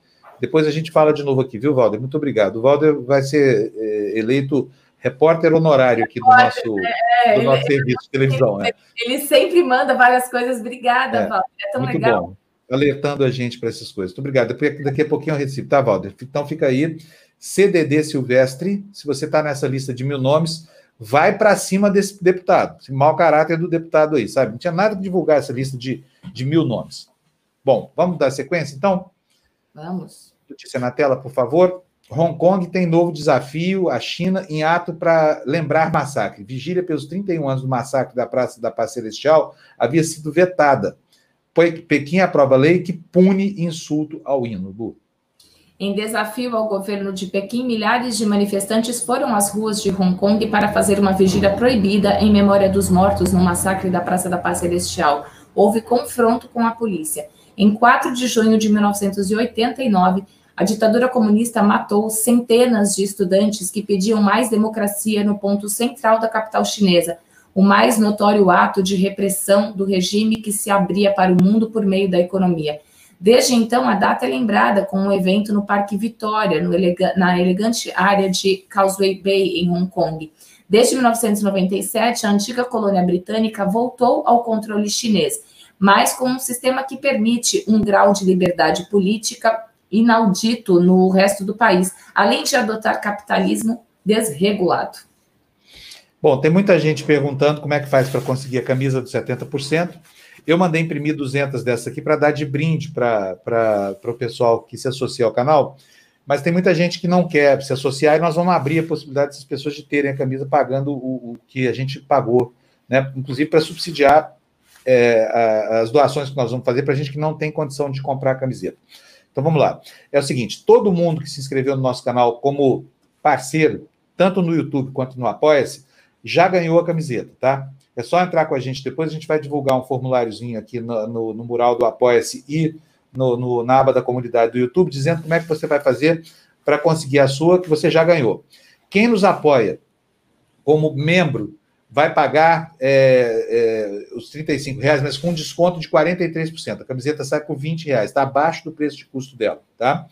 Speaker 1: Depois a gente fala de novo aqui, viu, Valder? Muito obrigado. O Valder vai ser é, eleito repórter honorário aqui do nosso, é, do nosso ele, serviço de televisão.
Speaker 2: Ele, né? ele sempre manda várias coisas. Obrigada, é, Valder. É tão muito legal. Bom.
Speaker 1: Alertando a gente para essas coisas. Muito obrigado. Daqui, a pouquinho eu recebo, tá, Valder? Então fica aí. CDD Silvestre, se você está nessa lista de mil nomes, vai para cima desse deputado. Esse mau caráter do deputado aí, sabe? Não tinha nada que divulgar essa lista de, de mil nomes. Bom, vamos dar sequência, então?
Speaker 2: Vamos.
Speaker 1: Notícia na tela, por favor. Hong Kong tem novo desafio, a China em ato para lembrar massacre. Vigília pelos 31 anos do massacre da Praça da Paz Celestial havia sido vetada. Pequim aprova lei que pune insulto ao hino. Bu.
Speaker 2: Em desafio ao governo de Pequim, milhares de manifestantes foram às ruas de Hong Kong para fazer uma vigília proibida em memória dos mortos no massacre da Praça da Paz Celestial. Houve confronto com a polícia. Em 4 de junho de 1989, a ditadura comunista matou centenas de estudantes que pediam mais democracia no ponto central da capital chinesa, o mais notório ato de repressão do regime que se abria para o mundo por meio da economia. Desde então, a data é lembrada com um evento no Parque Vitória, no elega na elegante área de Causeway Bay, em Hong Kong. Desde 1997, a antiga colônia britânica voltou ao controle chinês, mas com um sistema que permite um grau de liberdade política inaudito no resto do país, além de adotar capitalismo desregulado.
Speaker 1: Bom, tem muita gente perguntando como é que faz para conseguir a camisa dos 70%. Eu mandei imprimir 200 dessas aqui para dar de brinde para o pessoal que se associa ao canal, mas tem muita gente que não quer se associar e nós vamos abrir a possibilidade dessas pessoas de terem a camisa pagando o, o que a gente pagou, né? inclusive para subsidiar é, a, as doações que nós vamos fazer para gente que não tem condição de comprar a camiseta. Então vamos lá. É o seguinte: todo mundo que se inscreveu no nosso canal como parceiro, tanto no YouTube quanto no Apoia-se, já ganhou a camiseta, tá? É só entrar com a gente depois, a gente vai divulgar um formuláriozinho aqui no, no, no mural do Apoia-se e no, no, na aba da comunidade do YouTube, dizendo como é que você vai fazer para conseguir a sua, que você já ganhou. Quem nos apoia como membro vai pagar é, é, os 35 reais, mas com desconto de 43%. A camiseta sai por 20 reais, está abaixo do preço de custo dela, tá?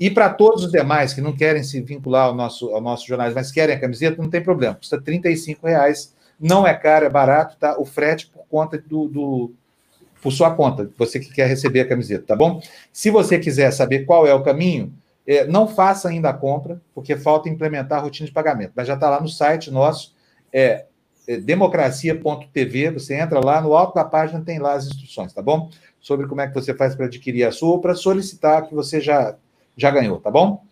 Speaker 1: E para todos os demais que não querem se vincular ao nosso, ao nosso jornal, mas querem a camiseta, não tem problema, custa 35 reais, não é caro, é barato, tá? O frete por conta do, do por sua conta, você que quer receber a camiseta, tá bom? Se você quiser saber qual é o caminho, é, não faça ainda a compra, porque falta implementar a rotina de pagamento, mas já está lá no site nosso, é, democracia.tv, você entra lá, no alto da página tem lá as instruções, tá bom? Sobre como é que você faz para adquirir a sua ou para solicitar que você já, já ganhou, tá bom?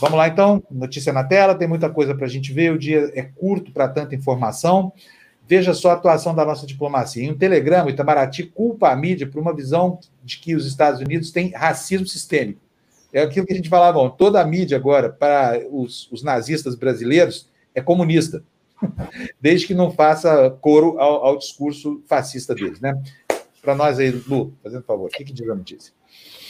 Speaker 1: Vamos lá então, notícia na tela, tem muita coisa para a gente ver, o dia é curto para tanta informação. Veja só a atuação da nossa diplomacia. Em um telegrama, Itamaraty culpa a mídia por uma visão de que os Estados Unidos têm racismo sistêmico. É aquilo que a gente falava, toda a mídia agora, para os, os nazistas brasileiros, é comunista. desde que não faça coro ao, ao discurso fascista deles, né? Para nós aí, Lu, fazendo favor, o que, que diz a notícia?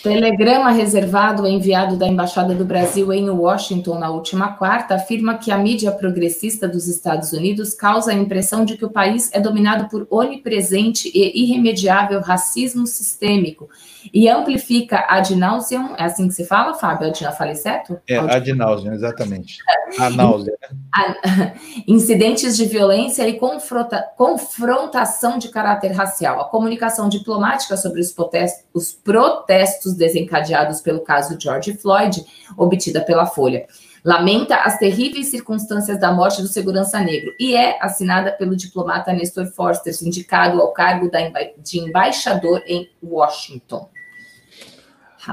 Speaker 2: Telegrama reservado enviado da Embaixada do Brasil em Washington na última quarta afirma que a mídia progressista dos Estados Unidos causa a impressão de que o país é dominado por onipresente e irremediável racismo sistêmico e amplifica ad nauseam, é assim que se fala, Fábio? Eu falei certo?
Speaker 1: É, ad nauseam, exatamente. A náusea.
Speaker 2: Né? Incidentes de violência e confronta, confrontação de caráter racial. A comunicação diplomática sobre os protestos, os protestos desencadeados pelo caso George Floyd, obtida pela Folha. Lamenta as terríveis circunstâncias da morte do segurança negro e é assinada pelo diplomata Nestor Forster, indicado ao cargo de embaixador em Washington.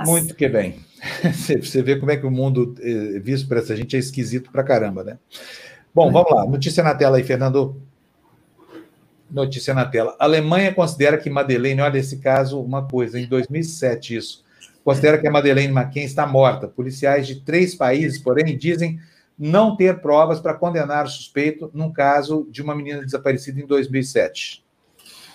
Speaker 1: Muito que bem. Você vê como é que o mundo eh, visto por essa gente é esquisito pra caramba, né? Bom, vamos lá. Notícia na tela aí, Fernando. Notícia na tela. A Alemanha considera que Madeleine, olha esse caso, uma coisa, em 2007 isso, considera que a Madeleine McCann está morta. Policiais de três países, porém, dizem não ter provas para condenar o suspeito num caso de uma menina desaparecida em 2007.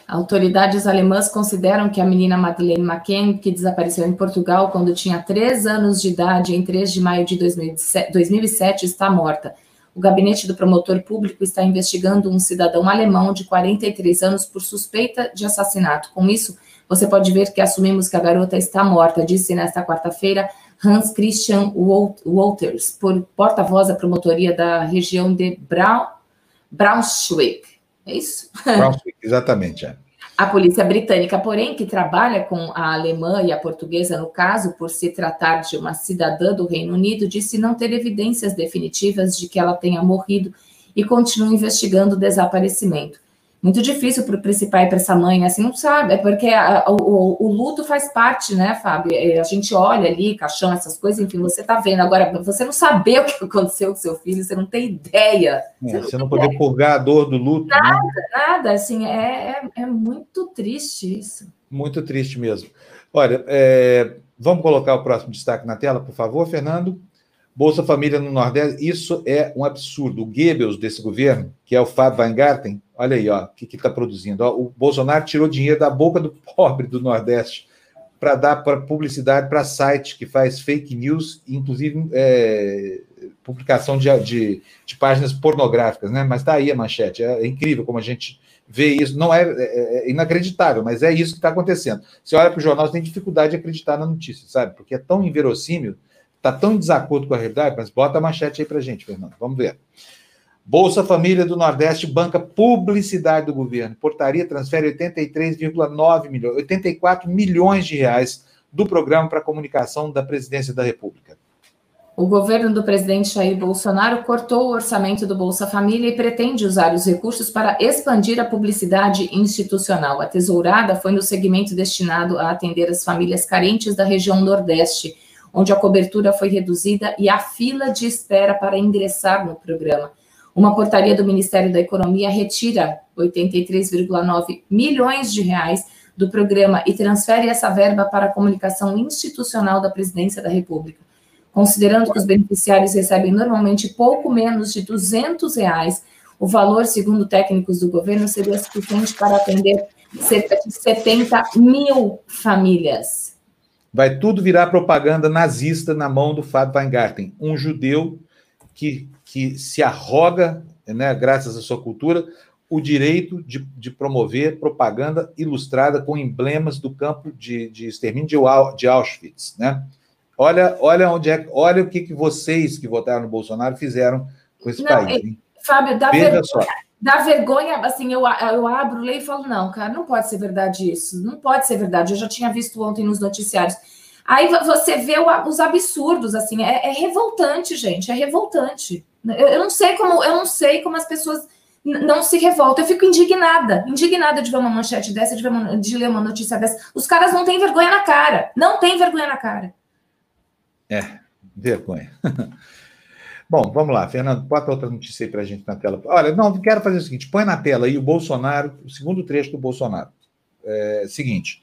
Speaker 2: Autoridades alemãs consideram que a menina Madeleine McCann, que desapareceu em Portugal quando tinha 3 anos de idade em 3 de maio de 2007, está morta. O gabinete do promotor público está investigando um cidadão alemão de 43 anos por suspeita de assassinato. Com isso, você pode ver que assumimos que a garota está morta, disse nesta quarta-feira Hans Christian Wolters, porta-voz da promotoria da região de Braunschweig. É isso?
Speaker 1: Brunswick, exatamente. É.
Speaker 2: A polícia britânica, porém, que trabalha com a alemã e a portuguesa no caso, por se tratar de uma cidadã do Reino Unido, disse não ter evidências definitivas de que ela tenha morrido e continua investigando o desaparecimento muito difícil para esse pai e para essa mãe, assim, não sabe, é porque a, o, o, luto faz parte, né, Fábio? É, a gente olha ali, caixão, essas coisas, enfim, você tá vendo. Agora, você não saber o que aconteceu com seu filho, você não tem ideia.
Speaker 1: É, você não, você não poder ideia. purgar a dor do luto.
Speaker 2: Né? Nada, né? nada, assim, é, é, é, muito triste isso.
Speaker 1: Muito triste mesmo. Olha, é, vamos colocar o próximo destaque na tela, por favor, Fernando. Bolsa Família no Nordeste, isso é um absurdo. O Goebbels desse governo, que é o Fábio Weingarten, olha aí, ó, o que está produzindo. Ó, o Bolsonaro tirou dinheiro da boca do pobre do Nordeste para dar para publicidade para site que faz fake news, inclusive é, publicação de, de, de, páginas pornográficas, né? Mas está aí a manchete. É, é, incrível como a gente vê isso. Não é, é, é inacreditável, mas é isso que está acontecendo. Você olha para o jornal, você tem dificuldade de acreditar na notícia, sabe? Porque é tão inverossímil Está tão em desacordo com a realidade, mas bota a manchete aí para gente, Fernando. Vamos ver. Bolsa Família do Nordeste banca publicidade do governo. Portaria transfere 83,9 milhões, 84 milhões de reais do programa para comunicação da Presidência da República.
Speaker 2: O governo do presidente Jair Bolsonaro cortou o orçamento do Bolsa Família e pretende usar os recursos para expandir a publicidade institucional. A tesourada foi no segmento destinado a atender as famílias carentes da região Nordeste onde a cobertura foi reduzida e a fila de espera para ingressar no programa. Uma portaria do Ministério da Economia retira 83,9 milhões de reais do programa e transfere essa verba para a comunicação institucional da Presidência da República. Considerando que os beneficiários recebem normalmente pouco menos de 200 reais, o valor, segundo técnicos do governo, seria suficiente para atender cerca de 70 mil famílias
Speaker 1: vai tudo virar propaganda nazista na mão do Fábio Weingarten, um judeu que, que se arroga, né, graças à sua cultura, o direito de, de promover propaganda ilustrada com emblemas do campo de, de extermínio de, de Auschwitz. Né? Olha, olha onde é, olha o que, que vocês que votaram no Bolsonaro fizeram com esse Não, país. Hein?
Speaker 2: Fábio, dá vergonha, só. Dá vergonha, assim, eu, eu abro, leio e falo, não, cara, não pode ser verdade isso, não pode ser verdade. Eu já tinha visto ontem nos noticiários. Aí você vê os absurdos, assim, é, é revoltante, gente, é revoltante. Eu, eu, não sei como, eu não sei como as pessoas não se revoltam. Eu fico indignada, indignada de ver uma manchete dessa, de, ver uma, de ler uma notícia dessa. Os caras não têm vergonha na cara, não têm vergonha na cara.
Speaker 1: É, vergonha. Bom, vamos lá, Fernando, bota outra notícia aí para a gente na tela. Olha, não, quero fazer o seguinte: põe na tela aí o Bolsonaro, o segundo trecho do Bolsonaro. É, seguinte: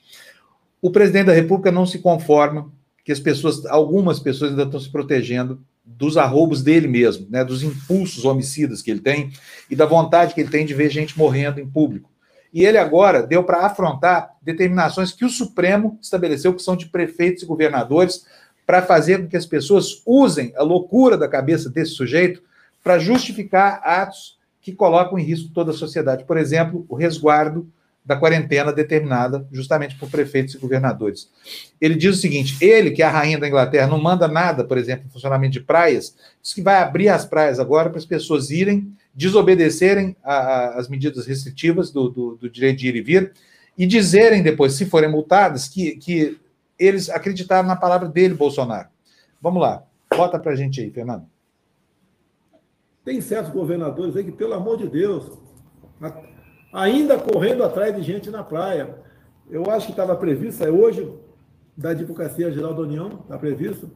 Speaker 1: o presidente da República não se conforma que as pessoas, algumas pessoas ainda estão se protegendo dos arroubos dele mesmo, né, dos impulsos homicidas que ele tem e da vontade que ele tem de ver gente morrendo em público. E ele agora deu para afrontar determinações que o Supremo estabeleceu, que são de prefeitos e governadores, para fazer com que as pessoas usem a loucura da cabeça desse sujeito para justificar atos que colocam em risco toda a sociedade. Por exemplo, o resguardo da quarentena determinada justamente por prefeitos e governadores. Ele diz o seguinte: ele, que é a rainha da Inglaterra, não manda nada, por exemplo, no funcionamento de praias, diz que vai abrir as praias agora para as pessoas irem, desobedecerem às medidas restritivas do, do, do, direito de ir e vir, e dizerem depois, se forem multadas, que, que eles acreditaram na palavra dele, Bolsonaro. Vamos lá, bota para a gente aí, Fernando.
Speaker 6: Tem certos governadores aí que, pelo amor de Deus, ainda correndo atrás de gente na praia. Eu acho que estava previsto, é hoje, da Advocacia Geral da União, está previsto,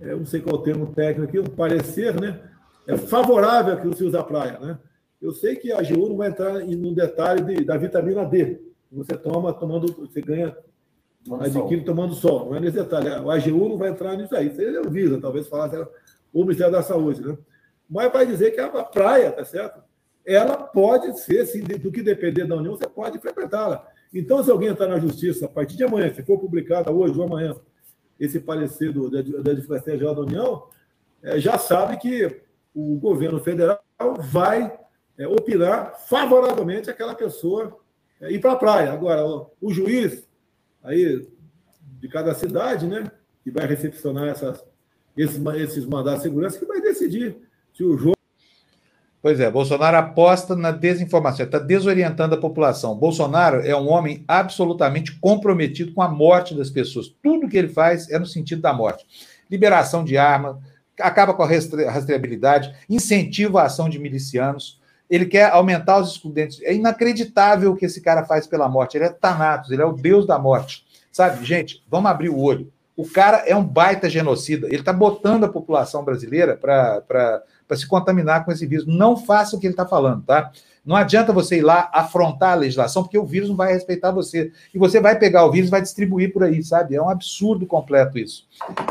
Speaker 6: é, não sei qual o termo técnico aqui, um parecer, né? É favorável que se use a praia, né? Eu sei que a AGU não vai entrar no detalhe de, da vitamina D. Você toma tomando, você ganha tomando adquire sol. tomando sol. Não é nesse detalhe. O AGU não vai entrar nisso aí. É o Visa, talvez falasse o Ministério da Saúde, né? mas vai dizer que é uma praia, tá certo? Ela pode ser, se do que depender da União, você pode frequentá-la. Então, se alguém entrar na justiça a partir de amanhã, se for publicado hoje ou amanhã, esse parecer do, da, da Advocacia Geral da União, é, já sabe que o governo federal vai é, opinar favoravelmente aquela pessoa é, ir para a praia. Agora, o, o, juiz aí de cada cidade, né, que vai recepcionar essas, esses, esses mandados de segurança, que vai decidir se o jogo.
Speaker 1: Pois é, Bolsonaro aposta na desinformação, está desorientando a população. Bolsonaro é um homem absolutamente comprometido com a morte das pessoas. Tudo que ele faz é no sentido da morte. Liberação de arma, acaba com a rastreabilidade, incentiva a ação de milicianos, ele quer aumentar os excludentes. É inacreditável o que esse cara faz pela morte. Ele é Thanatos, ele é o deus da morte. Sabe, gente, vamos abrir o olho. O cara é um baita genocida. Ele está botando a população brasileira para se contaminar com esse vírus. Não faça o que ele está falando, tá? Não adianta você ir lá afrontar a legislação, porque o vírus não vai respeitar você. E você vai pegar o vírus e vai distribuir por aí, sabe? É um absurdo completo isso.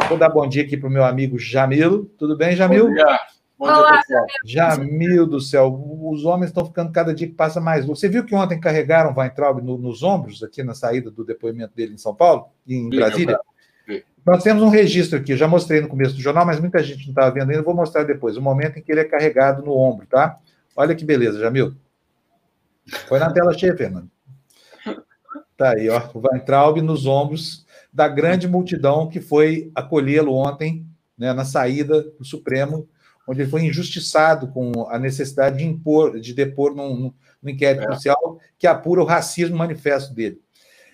Speaker 1: Vou dar bom dia aqui para o meu amigo Jamilo. Tudo bem, Jamil? Dia. Bom Olá, dia, Jamil do céu, os homens estão ficando cada dia que passa mais. Você viu que ontem carregaram Weintraub no, nos ombros, aqui na saída do depoimento dele em São Paulo, em Brasília? Sim. Nós temos um registro aqui, já mostrei no começo do jornal, mas muita gente não estava vendo ainda, vou mostrar depois, o momento em que ele é carregado no ombro, tá? Olha que beleza, Jamil. Foi na tela cheia, Fernando. Tá aí, ó, o Weintraub nos ombros da grande multidão que foi acolhê-lo ontem, né, na saída do Supremo, onde ele foi injustiçado com a necessidade de impor, de depor num, num inquérito é. policial que apura o racismo manifesto dele.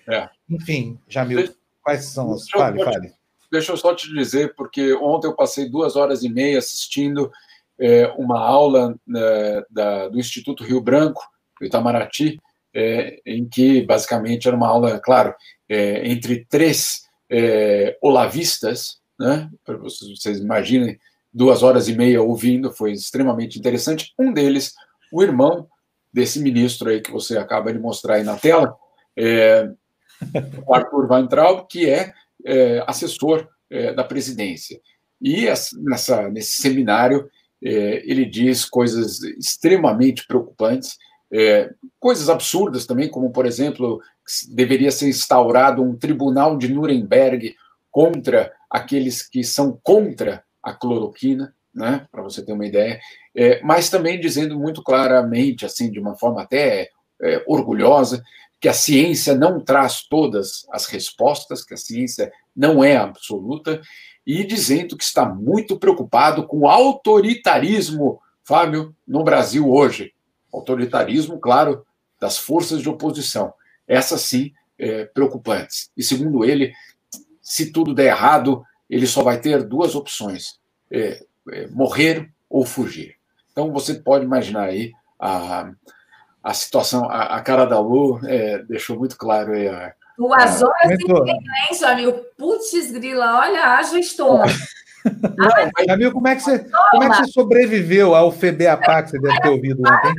Speaker 1: É. Enfim, Jamil, deixa, quais são as. Fale, fale.
Speaker 8: Deixa eu só te dizer, porque ontem eu passei duas horas e meia assistindo é, uma aula né, da, do Instituto Rio Branco, do Itamaraty, é, em que basicamente era uma aula, claro, é, entre três é, olavistas, né, para vocês, vocês imaginem duas horas e meia ouvindo, foi extremamente interessante. Um deles, o irmão desse ministro aí que você acaba de mostrar aí na tela, é, o Arthur Weintraub, que é, é assessor é, da presidência. E nessa, nesse seminário, é, ele diz coisas extremamente preocupantes, é, coisas absurdas também, como, por exemplo, deveria ser instaurado um tribunal de Nuremberg contra aqueles que são contra a cloroquina, né, para você ter uma ideia, é, mas também dizendo muito claramente, assim, de uma forma até é, orgulhosa, que a ciência não traz todas as respostas, que a ciência não é absoluta, e dizendo que está muito preocupado com o autoritarismo, Fábio, no Brasil hoje. Autoritarismo, claro, das forças de oposição. Essas sim, é, preocupantes. E segundo ele, se tudo der errado, ele só vai ter duas opções: é, é, morrer ou fugir. Então você pode imaginar aí a, a situação, a, a cara da Lu é, deixou muito claro aí. A,
Speaker 2: Duas horas e meia, hein, Jamil? Putz, grila, olha, haja estômago.
Speaker 1: Jamil, como é, que você, como é que você sobreviveu ao FEBEAPA que você deve ter ouvido ontem?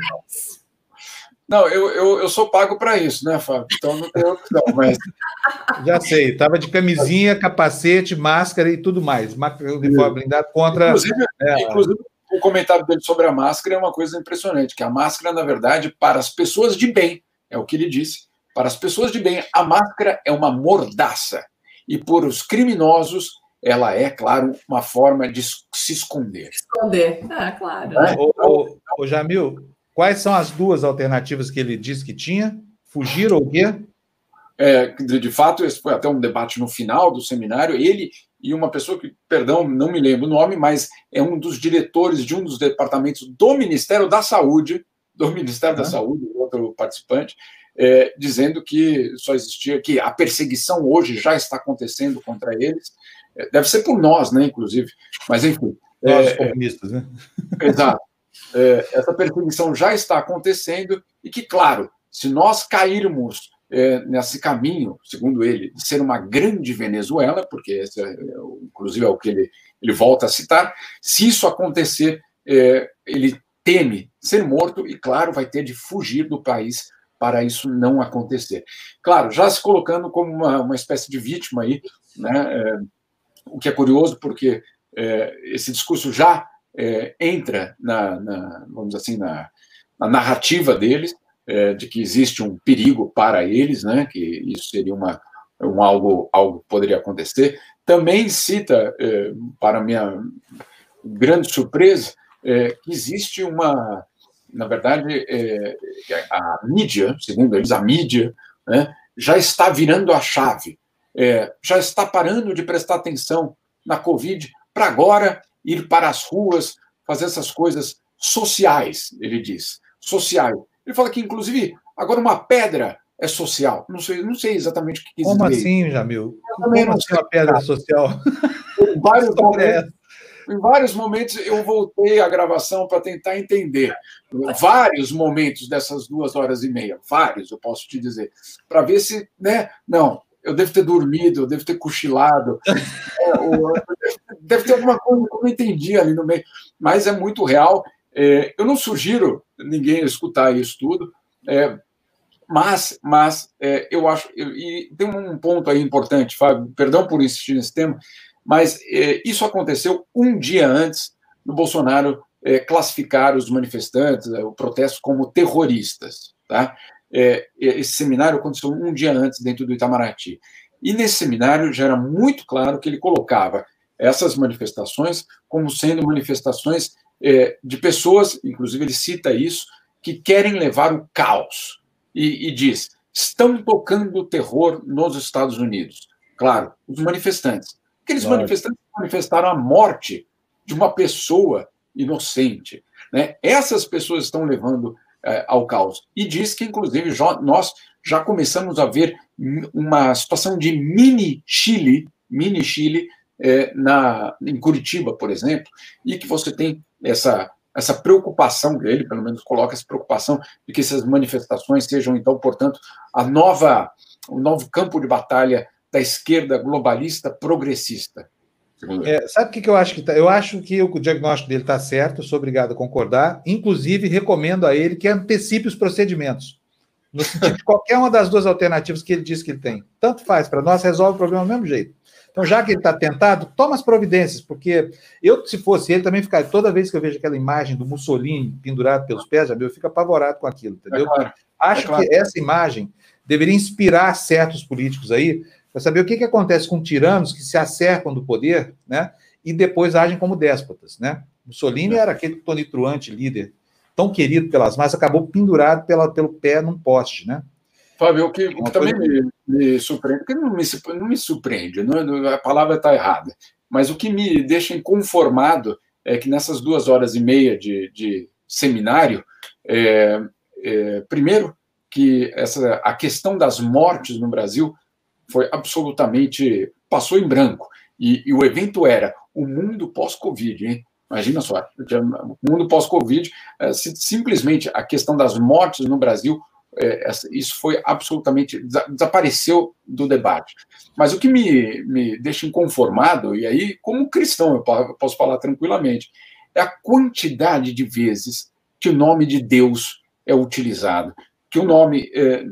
Speaker 8: Não, eu, eu, eu sou pago para isso, né, Fábio? Então não tem opção, mas.
Speaker 1: Já sei, estava de camisinha, capacete, máscara e tudo mais. Uniforme blindado contra.
Speaker 8: Inclusive, é, inclusive, o comentário dele sobre a máscara é uma coisa impressionante, que a máscara, na verdade, para as pessoas de bem, é o que ele disse, para as pessoas de bem, a máscara é uma mordaça. E por os criminosos, ela é, claro, uma forma de se esconder.
Speaker 2: Esconder, ah, claro. É?
Speaker 1: Ô, ô, ô, Jamil, Quais são as duas alternativas que ele disse que tinha? Fugir ou quê?
Speaker 8: É, de fato, esse foi até um debate no final do seminário. Ele e uma pessoa que, perdão, não me lembro o nome, mas é um dos diretores de um dos departamentos do Ministério da Saúde, do Ministério da Saúde, outro participante, é, dizendo que só existia, que a perseguição hoje já está acontecendo contra eles. É, deve ser por nós, né, inclusive. Mas, enfim.
Speaker 1: Nós, é, comunistas, né?
Speaker 8: Exato é, essa perseguição já está acontecendo e que, claro, se nós cairmos é, nesse caminho, segundo ele, de ser uma grande Venezuela, porque esse é, inclusive é o que ele, ele volta a citar, se isso acontecer, é, ele teme ser morto e, claro, vai ter de fugir do país para isso não acontecer. Claro, já se colocando como uma, uma espécie de vítima aí, né, é, o que é curioso, porque é, esse discurso já é, entra na, na, vamos assim, na, na narrativa deles, é, de que existe um perigo para eles, né, que isso seria uma, um algo, algo poderia acontecer. Também cita, é, para minha grande surpresa, é, que existe uma, na verdade, é, a mídia, segundo eles, a mídia, né, já está virando a chave, é, já está parando de prestar atenção na Covid para agora ir para as ruas, fazer essas coisas sociais, ele diz, sociais. Ele fala que, inclusive, agora uma pedra é social. Não sei, não sei exatamente o que quis
Speaker 1: Como
Speaker 8: dizer.
Speaker 1: assim, Jamil? Como assim uma pedra social?
Speaker 8: Em vários, momentos, em vários momentos eu voltei à gravação para tentar entender. Vários momentos dessas duas horas e meia. Vários, eu posso te dizer. Para ver se. Né? Não, eu devo ter dormido, eu devo ter cochilado. É, ou, deve ter alguma coisa que eu não entendi ali no meio. Mas é muito real. É, eu não sugiro ninguém escutar isso tudo. É, mas, mas é, eu acho, e tem um ponto aí importante, Fábio, perdão por insistir nesse tema, mas é, isso aconteceu um dia antes do Bolsonaro é, classificar os manifestantes, é, o protesto, como terroristas. Tá? Esse seminário aconteceu um dia antes, dentro do Itamaraty. E nesse seminário já era muito claro que ele colocava essas manifestações como sendo manifestações é, de pessoas, inclusive ele cita isso, que querem levar o caos e, e diz: estão tocando o terror nos Estados Unidos. Claro, os manifestantes. Aqueles claro. manifestantes manifestaram a morte de uma pessoa inocente. Né? Essas pessoas estão levando é, ao caos. E diz que, inclusive, já, nós já começamos a ver uma situação de mini Chile, mini Chile, é, na, em Curitiba, por exemplo, e que você tem essa essa preocupação dele, pelo menos coloca essa preocupação de que essas manifestações sejam, então, portanto, a nova, o novo campo de batalha da esquerda globalista progressista.
Speaker 1: É, sabe o que, que eu acho que tá? Eu acho que o diagnóstico dele está certo, sou obrigado a concordar. Inclusive, recomendo a ele que antecipe os procedimentos. No sentido de qualquer uma das duas alternativas que ele diz que ele tem. Tanto faz, para nós resolve o problema do mesmo jeito. Então, já que ele está tentado, toma as providências, porque eu, se fosse ele, também ficaria. Toda vez que eu vejo aquela imagem do Mussolini pendurado pelos pés, eu fico apavorado com aquilo, entendeu? É claro. Acho é claro. que essa imagem deveria inspirar certos políticos aí para saber o que, que acontece com tiranos que se acercam do poder, né? E depois agem como déspotas, né? Mussolini é. era aquele tonitruante líder, tão querido pelas massas, acabou pendurado pela, pelo pé num poste, né?
Speaker 8: Fábio, o que, o que também me, me, surpreende, porque não me, não me surpreende, não, a palavra está errada, mas o que me deixa inconformado é que nessas duas horas e meia de, de seminário, é, é, primeiro, que essa, a questão das mortes no Brasil foi absolutamente. passou em branco. E, e o evento era o mundo pós-Covid, hein? Imagina só, o mundo pós-Covid, é, simplesmente a questão das mortes no Brasil é, isso foi absolutamente desapareceu do debate. Mas o que me, me deixa inconformado, e aí, como cristão, eu posso falar tranquilamente, é a quantidade de vezes que o nome de Deus é utilizado, que o nome, é,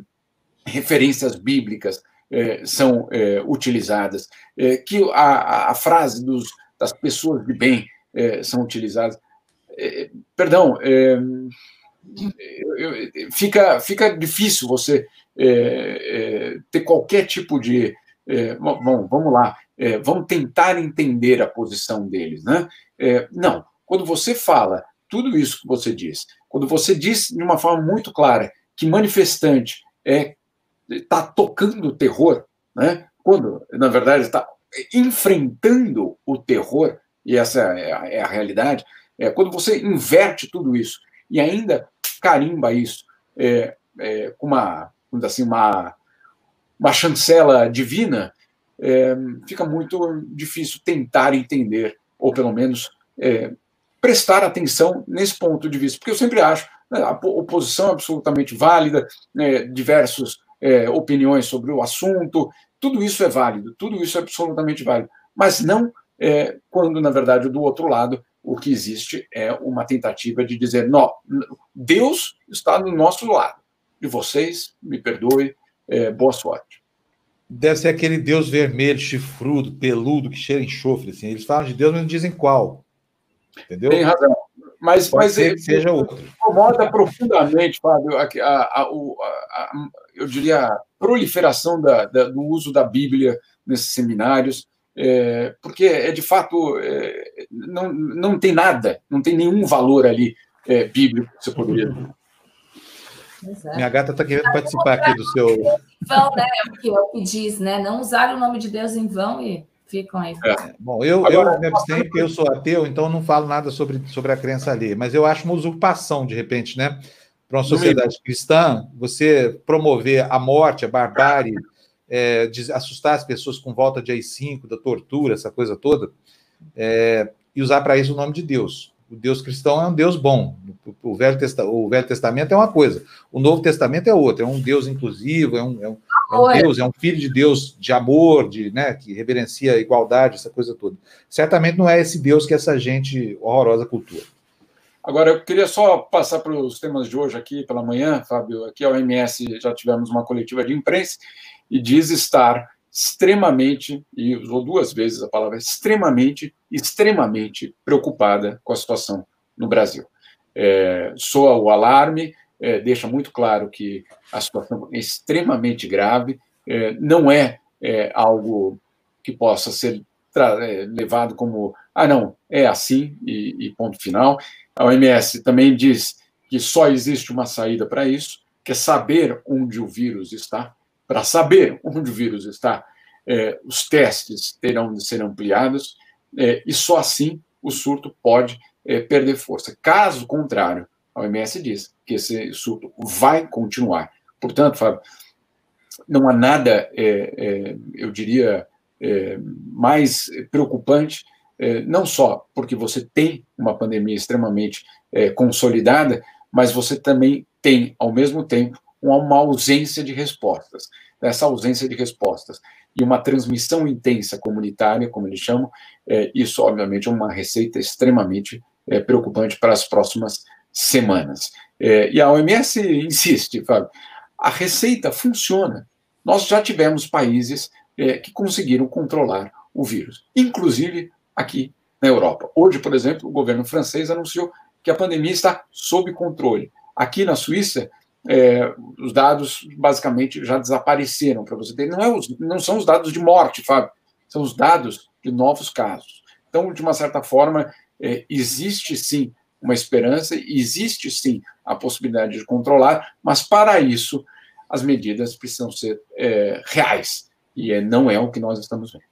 Speaker 8: referências bíblicas é, são é, utilizadas, é, que a, a, frase dos, das pessoas de bem é, são utilizadas. perdão, fica, fica difícil você é, é, ter qualquer tipo de. É, bom, vamos lá, é, vamos tentar entender a posição deles. Né? É, não, quando você fala tudo isso que você diz, quando você diz de uma forma muito clara que manifestante é está tocando o terror, né? quando, na verdade, está enfrentando o terror, e essa é a, é a realidade, é, quando você inverte tudo isso e ainda carimba isso é, é, com uma, assim, uma, uma chancela divina, é, fica muito difícil tentar entender, ou pelo menos é, prestar atenção nesse ponto de vista, porque eu sempre acho né, a oposição absolutamente válida, né, diversas é, opiniões sobre o assunto, tudo isso é válido, tudo isso é absolutamente válido, mas não é, quando, na verdade, do outro lado o que existe é uma tentativa de dizer: não, Deus está do nosso lado. E vocês, me perdoem, é, boa sorte.
Speaker 1: Deve ser aquele Deus vermelho, chifrudo, peludo, que cheira enxofre. Assim. Eles falam de Deus, mas não dizem qual. Entendeu?
Speaker 8: Tem razão. Mas,
Speaker 1: Pode
Speaker 8: mas ele
Speaker 1: seja outro.
Speaker 8: incomoda profundamente, Fábio, a, a- a- a- eu diria, a proliferação da- da- do uso da Bíblia nesses seminários, é, porque é de fato é, não, não tem nada, não tem nenhum valor ali é, bíblico que você poderia.
Speaker 2: É.
Speaker 1: Minha gata está querendo participar aqui do seu.
Speaker 2: Vão, né? É o que, é o que diz, né? Não usar o nome de Deus em vão e ficam aí.
Speaker 1: Bom, eu,
Speaker 8: Agora-
Speaker 1: eu me abstenho porque eu sou ateu, então não falo nada sobre, sobre a crença ali. Mas eu acho uma usurpação, de repente, né? Para uma sociedade cristã, você promover a morte, a barbárie, é, de assustar as pessoas com volta de AI-5, da tortura, essa coisa toda, é, e usar para isso o nome de Deus. O Deus cristão é um Deus bom. O Velho, Testa- o Velho Testamento é uma coisa, o Novo Testamento é outra. É um Deus inclusivo, é um, é um- é um. Deus, é um filho de Deus de amor, de, né, que reverencia a igualdade, essa coisa toda. Certamente não é esse Deus que essa gente horrorosa cultua.
Speaker 8: Agora, eu queria só passar para os temas de hoje aqui pela manhã, Fábio. Aqui a OMS já tivemos uma coletiva de imprensa e diz estar extremamente, e usou duas vezes a palavra extremamente, extremamente preocupada com a situação no Brasil. É, soa o alarme, é, deixa muito claro que a situação é extremamente grave, é, não é, é, algo que possa ser é, levado como, ah, não, é assim e, e ponto final. A OMS também diz que só existe uma saída para isso, que é saber onde o vírus está. Para saber onde o vírus está, é, os testes terão de ser ampliados é, e só assim o surto pode é, perder força. Caso contrário, a OMS diz que esse surto vai continuar. Portanto, Fábio, não há nada, eu diria, mais preocupante, não só porque você tem uma pandemia extremamente consolidada, mas você também tem, ao mesmo tempo, uma ausência de respostas. Essa ausência de respostas e uma transmissão intensa comunitária, como eles chamam, é, isso, obviamente, é uma receita extremamente é, preocupante para as próximas semanas. É, e a OMS insiste, Fábio, a receita funciona. Nós já tivemos países é, que conseguiram controlar o vírus, inclusive aqui na Europa. Hoje, por exemplo, o governo francês anunciou que a pandemia está sob controle. Aqui na Suíça, é, os dados basicamente já desapareceram, para você ter. Não, é os, não são os dados de morte, Fábio, são os dados de novos casos. Então, de uma certa forma, é, existe sim uma esperança, existe sim a possibilidade de controlar, mas para isso as medidas precisam ser é, reais. E é, não é o que nós estamos vendo.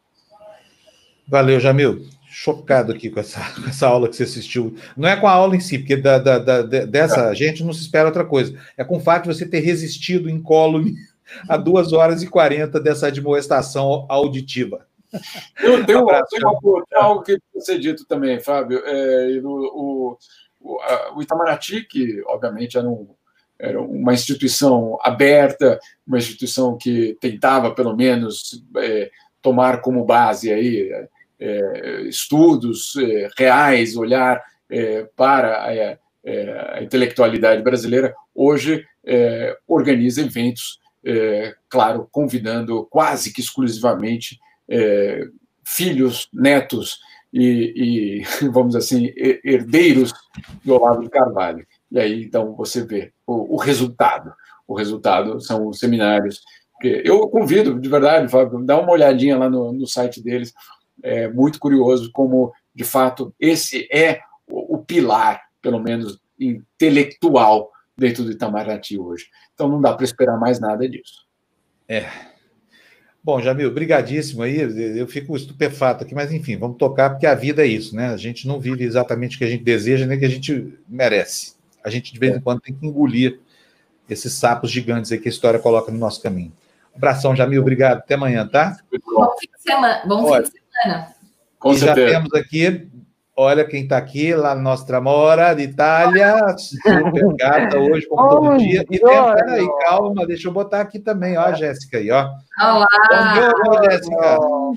Speaker 1: Valeu, Jamil. Chocado aqui com essa, com essa aula que você assistiu. Não é com a aula em si, porque da, da, da, dessa é. gente não se espera outra coisa. É com o fato de você ter resistido incólume a duas horas e 40 dessa admoestação auditiva.
Speaker 8: Eu tenho, um tem uma, algo que precisa ser dito também, Fábio. É, o, o, o Itamaraty, que obviamente era, um, era, uma instituição aberta, uma instituição que tentava, pelo menos, é, tomar como base aí é, estudos é, reais, olhar é, para a, intelectualidade brasileira, hoje é, organiza eventos, é, claro, convidando quase que exclusivamente é, filhos, netos e, e, vamos assim, herdeiros do Olavo de Carvalho. E aí, então, você vê o, o resultado. O resultado são os seminários. Eu convido, de verdade, Fábio, dá uma olhadinha lá no, no site deles. É muito curioso como, de fato, esse é o, o pilar, pelo menos intelectual, dentro do Itamaraty hoje. Então, não dá para esperar mais nada disso.
Speaker 1: É, Bom, Jamil, brigadíssimo aí. Eu fico estupefato aqui, mas enfim, vamos tocar, porque a vida é isso, né? A gente não vive exatamente o que a gente deseja, nem o que a gente merece. A gente, de vez em quando, tem que engolir esses sapos gigantes aí que a história coloca no nosso caminho. Abração, Jamil, obrigado. Até amanhã, tá?
Speaker 2: Bom fim de semana. Bom fim de semana.
Speaker 1: Com e certeza. já temos aqui, olha quem está aqui, lá Nostra Mora, de Itália, super gata hoje, como todo dia. E tem, peraí, calma, deixa eu botar aqui também, ó, a Jéssica aí, ó.
Speaker 2: Olá!
Speaker 1: Bom dia, Jéssica.
Speaker 9: Bom.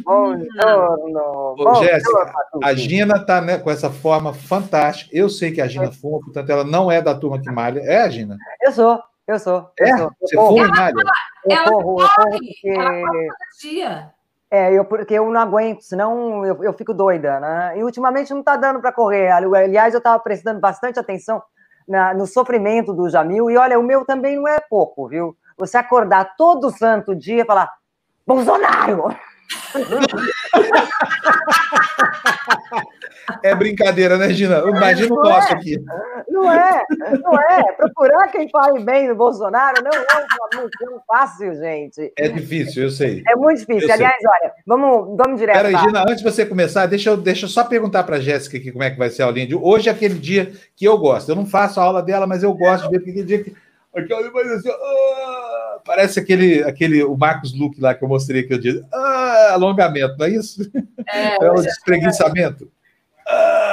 Speaker 1: Ô, Jéssica, a Gina está né, com essa forma fantástica. Eu sei que a Gina fuma, portanto, ela não é da turma que malha. É, a Gina?
Speaker 9: Eu sou, eu sou. Eu
Speaker 1: é?
Speaker 9: sou.
Speaker 1: Você fuma e malha?
Speaker 9: Eu
Speaker 2: Ela
Speaker 9: corro, eu corro
Speaker 2: corre,
Speaker 9: porque...
Speaker 2: ela corre todo dia.
Speaker 10: É, eu, porque eu não aguento, senão eu, eu fico doida, né? E ultimamente não está dando para correr. Aliás, eu estava prestando bastante atenção na, no sofrimento do Jamil, e olha, o meu também não é pouco, viu? Você acordar todo santo dia e falar, Bolsonaro!
Speaker 1: É brincadeira, né, Gina? Imagina o nosso é, aqui.
Speaker 10: Não é, não é. Procurar quem fale bem do Bolsonaro não é uma missão fácil, gente.
Speaker 1: É difícil, eu sei.
Speaker 10: É muito difícil. Eu Aliás, sei. olha, vamos, vamos direto.
Speaker 1: Peraí, Gina, antes de você começar, deixa eu, deixa eu só perguntar para a Jéssica aqui como é que vai ser a aulinha de hoje. é aquele dia que eu gosto. Eu não faço a aula dela, mas eu gosto de ver aquele dia que. Aquele vai assim, ah, parece aquele, aquele, o Marcos Luque lá que eu mostrei aquele dia. Ah, alongamento, não é isso? É, é o despreguiçamento.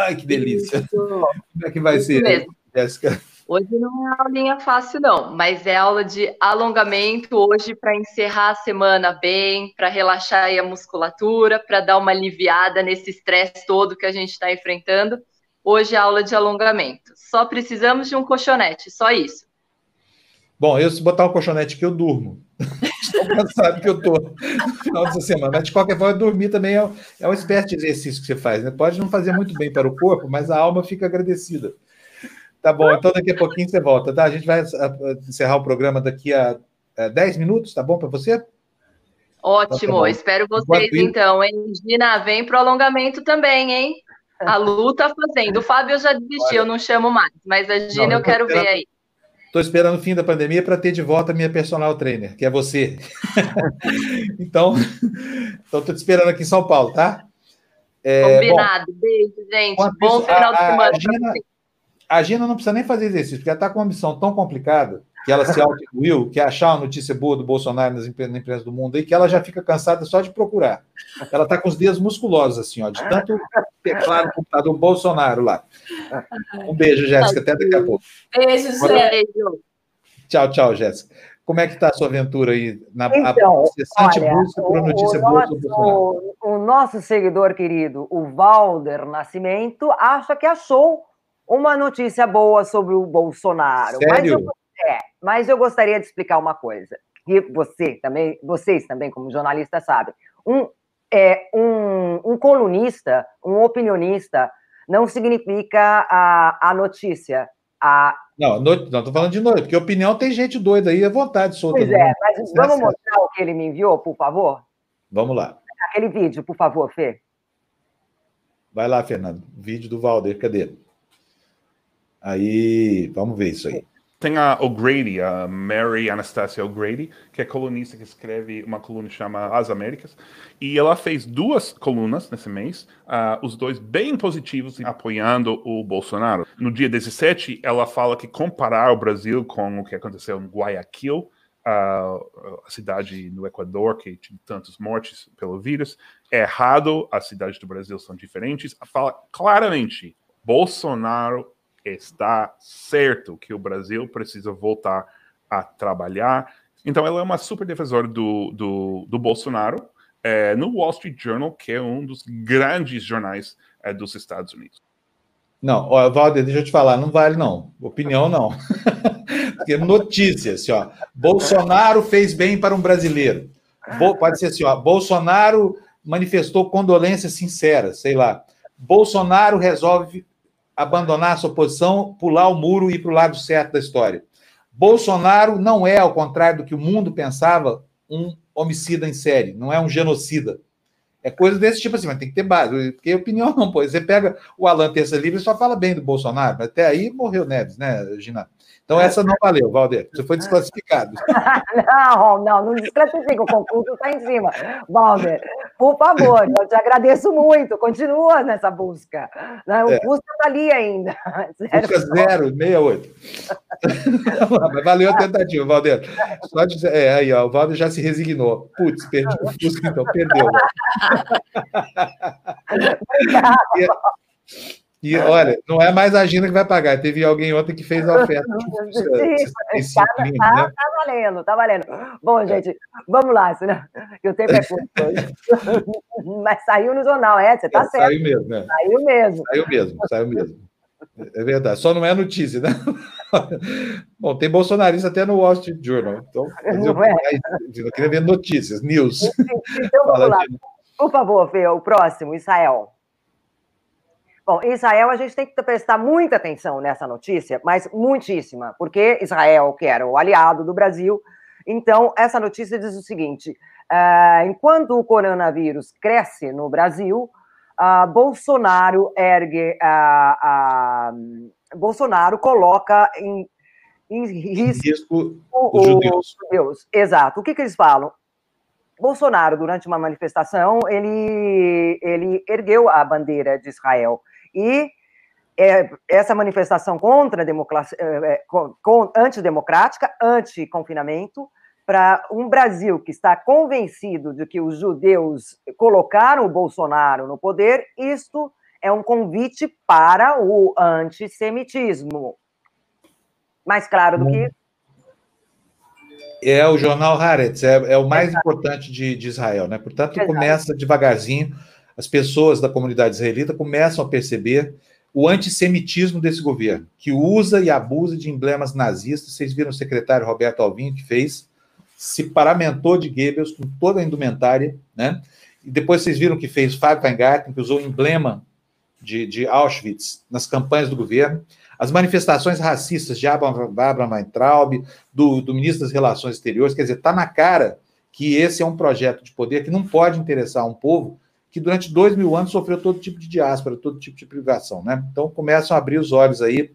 Speaker 1: Ai, que delícia. Isso. Como é que vai ser, Jéssica?
Speaker 11: Hoje não é aulinha fácil, não, mas é aula de alongamento hoje para encerrar a semana bem, para relaxar a musculatura, para dar uma aliviada nesse estresse todo que a gente está enfrentando. Hoje é aula de alongamento. Só precisamos de um colchonete, só isso.
Speaker 1: Bom, eu se botar o colchonete aqui, eu durmo. Estou cansado que eu estou no final dessa semana. Mas, de qualquer forma, dormir também é, é uma espécie de exercício que você faz. Né? Pode não fazer muito bem para o corpo, mas a alma fica agradecida. Tá bom, então daqui a pouquinho você volta, tá? A gente vai encerrar o programa daqui a 10 minutos, tá bom para você?
Speaker 11: Ótimo, tá espero vocês então, hein? Gina, vem pro alongamento também, hein? A Lu tá fazendo. O Fábio já desistiu, eu não chamo mais, mas a Gina não, eu quero ver aí.
Speaker 1: Estou esperando o fim da pandemia para ter de volta a minha personal trainer, que é você. então, estou te esperando aqui em São Paulo, tá?
Speaker 11: É, Combinado. Bom, Beijo, gente. Bom final a, de semana.
Speaker 1: A Gina, a Gina não precisa nem fazer exercício, porque ela está com uma missão tão complicada que ela se auto-incluiu, que é achar uma notícia boa do Bolsonaro nas empresas do mundo aí, que ela já fica cansada só de procurar. Ela está com os dedos musculosos, assim, ó, de tanto teclado no computador Bolsonaro lá. Um beijo, Jéssica, até daqui a pouco.
Speaker 2: Beijo, Jéssica.
Speaker 1: Tchau, tchau, Jéssica. Como é que está a sua aventura aí
Speaker 10: na então,
Speaker 1: incessante busca por notícia boa sobre Bolsonaro?
Speaker 10: O nosso seguidor querido, o Valder Nascimento, acha que achou uma notícia boa sobre o Bolsonaro.
Speaker 1: Sério? Mas eu,
Speaker 10: é, mas eu gostaria de explicar uma coisa, que você também, vocês também, como jornalistas, sabem. Um, é, um, um colunista, um opinionista, não significa a, a notícia. A...
Speaker 1: Não, no, não, estou falando de noite, porque opinião tem gente doida aí à vontade, solta.
Speaker 10: Pois é, mas vamos mostrar o que ele me enviou, por favor?
Speaker 1: Vamos lá.
Speaker 10: Aquele vídeo, por favor, Fê.
Speaker 1: Vai lá, Fernando. Vídeo do Valder, cadê? Aí, vamos ver isso aí.
Speaker 12: Tem a O'Grady, a Mary Anastasia O'Grady, que é colunista que escreve uma coluna que chama As Américas, e ela fez duas colunas nesse mês, uh, os dois bem positivos, apoiando o Bolsonaro. No dia 17, ela fala que comparar o Brasil com o que aconteceu em Guayaquil, uh, a cidade no Equador que tinha tantos mortes pelo vírus, é errado, as cidades do Brasil são diferentes. Fala claramente, Bolsonaro está certo que o Brasil precisa voltar a trabalhar. Então, ela é uma super defensora do, do, do Bolsonaro é, no Wall Street Journal, que é um dos grandes jornais é, dos Estados Unidos.
Speaker 1: Não, ó, Valder, deixa eu te falar, não vale não. Opinião não. Porque notícias, assim, ó. Bolsonaro fez bem para um brasileiro. Bo pode ser assim, ó. Bolsonaro manifestou condolências sinceras, sei lá. Bolsonaro resolve abandonar sua posição, pular o muro e ir para o lado certo da história. Bolsonaro não é, ao contrário do que o mundo pensava, um homicida em série, não é um genocida. É coisa desse tipo assim, mas tem que ter base, porque opinião não, pô. Você pega o Alan Terça Livre e só fala bem do Bolsonaro, mas até aí morreu Neves, né, Gina? Então essa não valeu, Valder. Você foi desclassificado.
Speaker 10: não, não, não desclassifica. O concurso está em cima. Valder, por favor, eu te agradeço muito. Continua nessa busca. Né? O é. está ali ainda.
Speaker 1: Busca 068. Mas valeu a tentativa, Valder. Só de, é, aí, ó, o Valder já se resignou. Putz, perdi o Fusca, então perdeu. Obrigado. E olha, não é mais a Gina que vai pagar. Teve alguém ontem que fez a oferta.
Speaker 10: Sim, tá, tá, né? tá, valendo, tá valendo. Bom, gente, vamos lá, senão o tempo é curto Mas saiu no jornal, é, você tá é, certo.
Speaker 1: Saiu mesmo, né?
Speaker 10: Saiu mesmo.
Speaker 1: Saiu mesmo, saiu mesmo. É verdade. Só não é notícia, né? Bom, tem bolsonarista até no Wall Street Journal. Então, eu,
Speaker 10: é?
Speaker 1: eu queria ver notícias, news.
Speaker 10: Então vamos lá. Por favor, Fê, o próximo, Israel. Bom, Israel, a gente tem que prestar muita atenção nessa notícia, mas muitíssima, porque Israel, que era o aliado do Brasil, então essa notícia diz o seguinte: ah, enquanto o coronavírus cresce no Brasil, ah, Bolsonaro ergue, ah, Bolsonaro coloca em, em risco,
Speaker 1: Risco
Speaker 10: o-
Speaker 1: os judeus.
Speaker 10: os judeus. Exato. O que, que eles falam? Bolsonaro, durante uma manifestação, ele, ele ergueu a bandeira de Israel. E é, essa manifestação contra a democracia, é, é, com- com- antidemocrática, anti-confinamento, para um Brasil que está convencido de que os judeus colocaram o Bolsonaro no poder, isto é um convite para o antissemitismo. Mais claro do que isso?
Speaker 1: É o jornal Haaretz, é, é o mais importante de, de Israel, né? Portanto,
Speaker 10: Exato.
Speaker 1: começa devagarzinho, as pessoas da comunidade israelita começam a perceber o antissemitismo desse governo, que usa e abusa de emblemas nazistas. Vocês viram o secretário Roberto Alvim, que fez, se paramentou de Goebbels com toda a indumentária, né? E depois vocês viram que fez Fábio Weingarten, que usou o emblema de, de Auschwitz nas campanhas do governo. As manifestações racistas de Abraham Weintraub, do, do ministro das Relações Exteriores, quer dizer, está na cara que esse é um projeto de poder que não pode interessar um povo que durante dois mil anos sofreu todo tipo de diáspora, todo tipo de privação, né? Então começam a abrir os olhos aí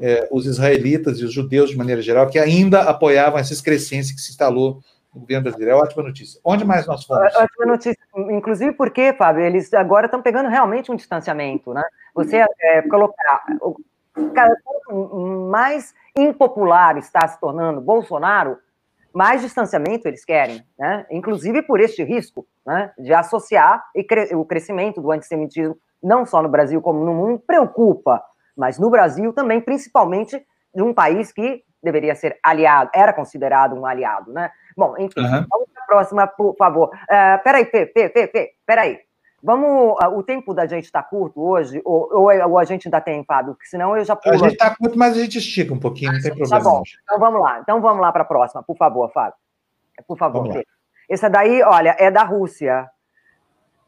Speaker 1: é, os israelitas e os judeus de maneira geral que ainda apoiavam essa excrescência que se instalou no governo brasileiro. É ótima notícia. Onde mais nós fomos?
Speaker 10: Ótima notícia. Inclusive porque, Fábio, eles agora estão pegando realmente um distanciamento, né? Você é, colocar. o- mais impopular está se tornando Bolsonaro, mais distanciamento eles querem, né? Inclusive por este risco, né? De associar e cre- o crescimento do antissemitismo, não só no Brasil como no mundo, preocupa, mas no Brasil também, principalmente de um país que deveria ser aliado, era considerado um aliado, né? Bom, enfim,
Speaker 1: Aham.
Speaker 10: vamos para a próxima, por favor. Uh, peraí, Fê, Fê, Fê, Fê, peraí. Vamos, ah, o tempo da gente está curto hoje, ou, ou, ou a gente ainda tem, Fábio? Porque senão eu já
Speaker 1: A
Speaker 10: pulo.
Speaker 1: gente está muito, mas a gente estica um pouquinho, não tem
Speaker 10: Tá
Speaker 1: problema.
Speaker 10: bom,
Speaker 1: não.
Speaker 10: então vamos lá. Então vamos lá para a próxima, por favor, Fábio. Por favor,
Speaker 1: Vamos lá.
Speaker 10: Essa daí, olha, é da Rússia,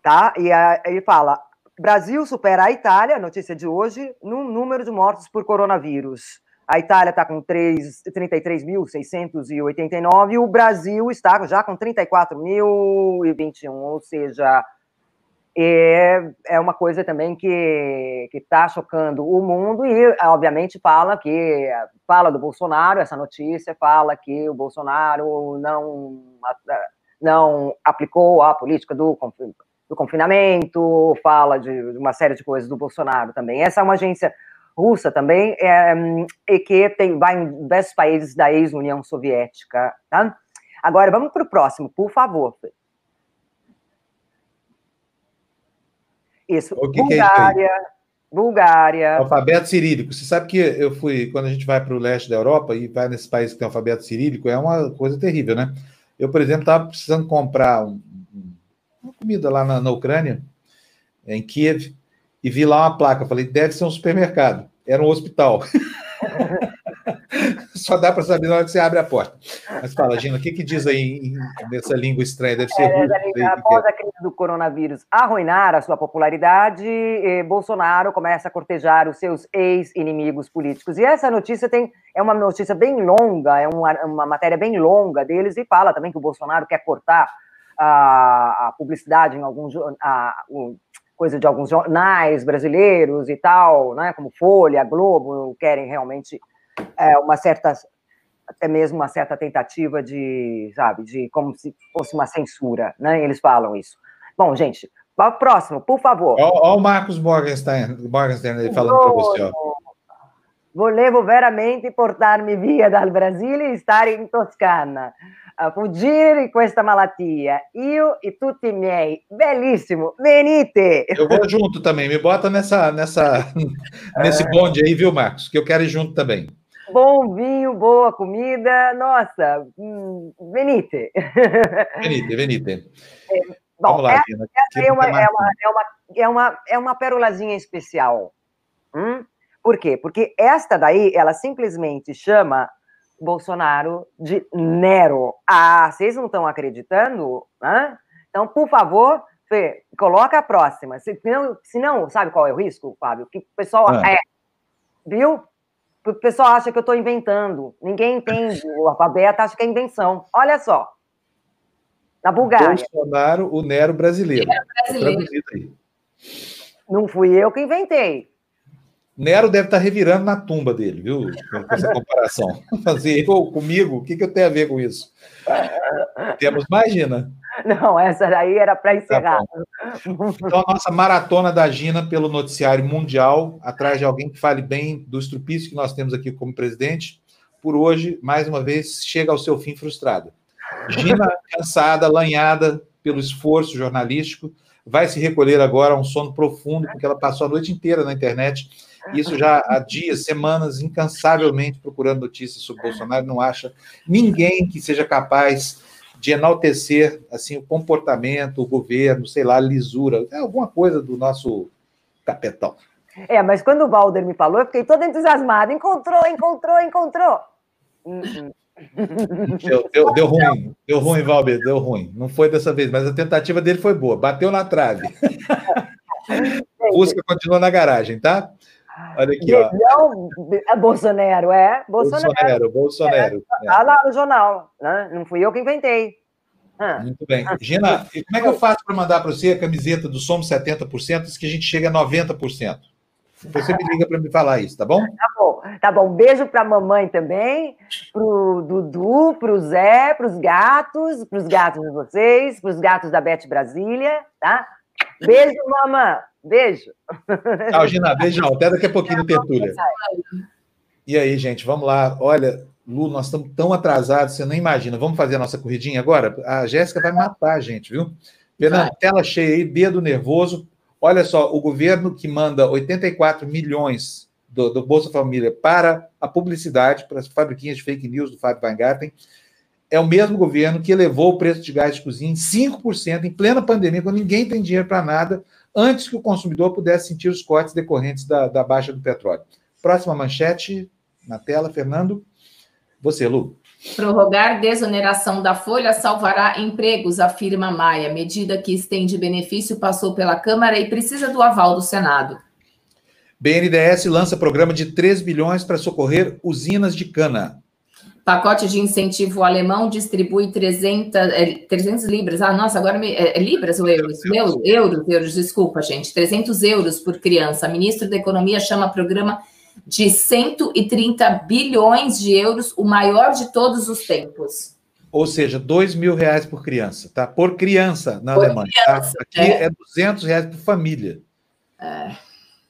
Speaker 10: tá? E a- ele fala: Brasil supera a Itália, notícia de hoje, no número de mortos por coronavírus. A Itália está com três- 33.689 e o Brasil está já com 34.021, ou seja, é, é uma coisa também que está chocando o mundo e, obviamente, fala que fala do Bolsonaro, essa notícia fala que o Bolsonaro não, não aplicou a política do, do confinamento, fala de uma série de coisas do Bolsonaro também. Essa é uma agência russa também, é, e que tem, vai em diversos países da ex-União Soviética. Tá? Agora, vamos para o próximo, por favor. Isso,
Speaker 1: é isso?
Speaker 10: Bulgária, Bulgária.
Speaker 1: Alfabeto cirílico. Você sabe que eu fui, quando a gente vai para o leste da Europa e vai nesse país que tem alfabeto cirílico, é uma coisa terrível, né? Eu, por exemplo, estava precisando comprar um- um- uma comida lá na, na Ucrânia, em Kiev, e vi lá uma placa. Falei, deve ser um supermercado. Era um hospital. Só dá para saber na hora que você abre a porta. Mas fala, Gina, o que, que diz aí nessa língua estranha? Deve ser
Speaker 10: É,
Speaker 1: que que é.
Speaker 10: após a crise do coronavírus arruinar a sua popularidade, eh, Bolsonaro começa a cortejar os seus ex-inimigos políticos. E essa notícia tem é uma notícia bem longa, é uma, uma matéria bem longa deles, e fala também que o Bolsonaro quer cortar a, a publicidade em alguns a, o- coisa de alguns jornais brasileiros e tal, né, como Folha, Globo, querem realmente é, uma certa até mesmo uma certa tentativa de, sabe, de como se fosse uma censura, né? Eles falam isso. Bom, gente, próximo, por favor.
Speaker 1: Olha o Marcos Morgenstern, Morgenstern aí falando para você. Ó.
Speaker 10: Volevo veramente portarmi via dal Brasile e stare in Toscana, a fuggire di questa malattia. Io e tutti i miei. Bellissimo, venite!
Speaker 1: Eu vou junto também, me bota nessa, nessa, nesse bonde aí, viu, Marcos? Que eu quero ir junto também.
Speaker 10: Bom vinho, boa comida, nossa, hum, venite!
Speaker 1: Venite, venite.
Speaker 10: Bom,
Speaker 1: Vamos lá,
Speaker 10: essa, essa é, uma,
Speaker 1: tem mais?
Speaker 10: é, uma, é, uma, é, uma, é uma perolazinha especial. Hum? Por quê? Porque esta daí, ela simplesmente chama Bolsonaro de Nero. Ah, vocês não estão acreditando? Hã? Então, por favor, Fê, coloca a próxima. Se não, se não, sabe qual é o risco, Fábio? Que o pessoal
Speaker 1: Ah.
Speaker 10: é, viu? O pessoal acha que eu estou inventando. Ninguém entende. O alfabeto acha que é invenção. Olha só. Na Bulgária.
Speaker 1: Bolsonaro, o Nero brasileiro.
Speaker 10: brasileiro.
Speaker 1: Traduzido aí.
Speaker 10: Não fui eu que inventei.
Speaker 1: Nero deve estar revirando na tumba dele, viu? Com essa comparação. Fazer eu comigo, o que, que eu tenho a ver com isso? Temos, imagina.
Speaker 10: Não, essa daí era para encerrar.
Speaker 1: Então, a nossa maratona da Gina pelo noticiário mundial, atrás de alguém que fale bem do estrupício que nós temos aqui como presidente, por hoje, mais uma vez, chega ao seu fim frustrado. Gina, cansada, lanhada pelo esforço jornalístico, vai se recolher agora a um sono profundo, porque ela passou a noite inteira na internet, isso já há dias, semanas, incansavelmente procurando notícias sobre Bolsonaro, não acha ninguém que seja capaz de enaltecer assim o comportamento, o governo, sei lá, a lisura, é alguma coisa do nosso capetão.
Speaker 10: É, mas quando o Valder me falou, eu fiquei toda entusiasmada. Encontrou, encontrou, encontrou. Hum, hum.
Speaker 1: Deu, deu- deu ruim, deu ruim, Valber, deu ruim. Não foi dessa vez, mas a tentativa dele foi boa. Bateu na trave. Busca continua na garagem, tá? Olha aqui, ó.
Speaker 10: Não, é Bolsonaro, é? Bolsonaro.
Speaker 1: Bolsonaro, Bolsonaro. É.
Speaker 10: Tá lá no jornal. Né? Não fui eu que inventei. Ah.
Speaker 1: Muito bem. Gina, como é que eu faço para mandar para você a camiseta do Somos 70%, isso que a gente chega a 90%? Depois você me liga para me falar isso, tá bom?
Speaker 10: Tá bom, tá bom. Beijo pra mamãe também, pro Dudu, pro Zé, pros gatos, pros gatos de vocês, pros gatos da Bete Brasília, tá? Beijo, mamãe. Beijo.
Speaker 1: Tchau, Gina. Beijão. Até daqui a pouquinho no Tertúlia. E aí, gente, vamos lá. Olha, Lu, nós estamos tão atrasados, você não imagina. Vamos fazer a nossa corridinha agora? A Jéssica vai matar a gente, viu? Fernando, tela cheia aí, dedo nervoso. Olha só, o governo que manda 84 milhões do, do Bolsa Família para a publicidade, para as fabriquinhas de fake news do Fábio Weingarten, é o mesmo governo que elevou o preço de gás de cozinha em 5% em plena pandemia, quando ninguém tem dinheiro para nada, antes que o consumidor pudesse sentir os cortes decorrentes da, da baixa do petróleo. Próxima manchete na tela, Fernando. Você, Lu.
Speaker 2: Prorrogar desoneração da folha salvará empregos, afirma Maia. Medida que estende benefício passou pela Câmara e precisa do aval do Senado.
Speaker 1: BNDES lança programa de 3 bilhões para socorrer usinas de cana.
Speaker 2: Pacote de incentivo alemão distribui 300, é, 300 libras. Ah, nossa, agora me, é, é libras ou euros? Meu, euros, euros, desculpa, gente. 300 euros por criança. Ministro da Economia chama programa de 130 bilhões de euros, o maior de todos os tempos.
Speaker 1: Ou seja, 2 mil reais por criança, tá? Por criança na
Speaker 2: Por
Speaker 1: Alemanha.
Speaker 2: criança,
Speaker 1: tá? Aqui
Speaker 2: é.
Speaker 1: é 200 reais por família.
Speaker 2: É.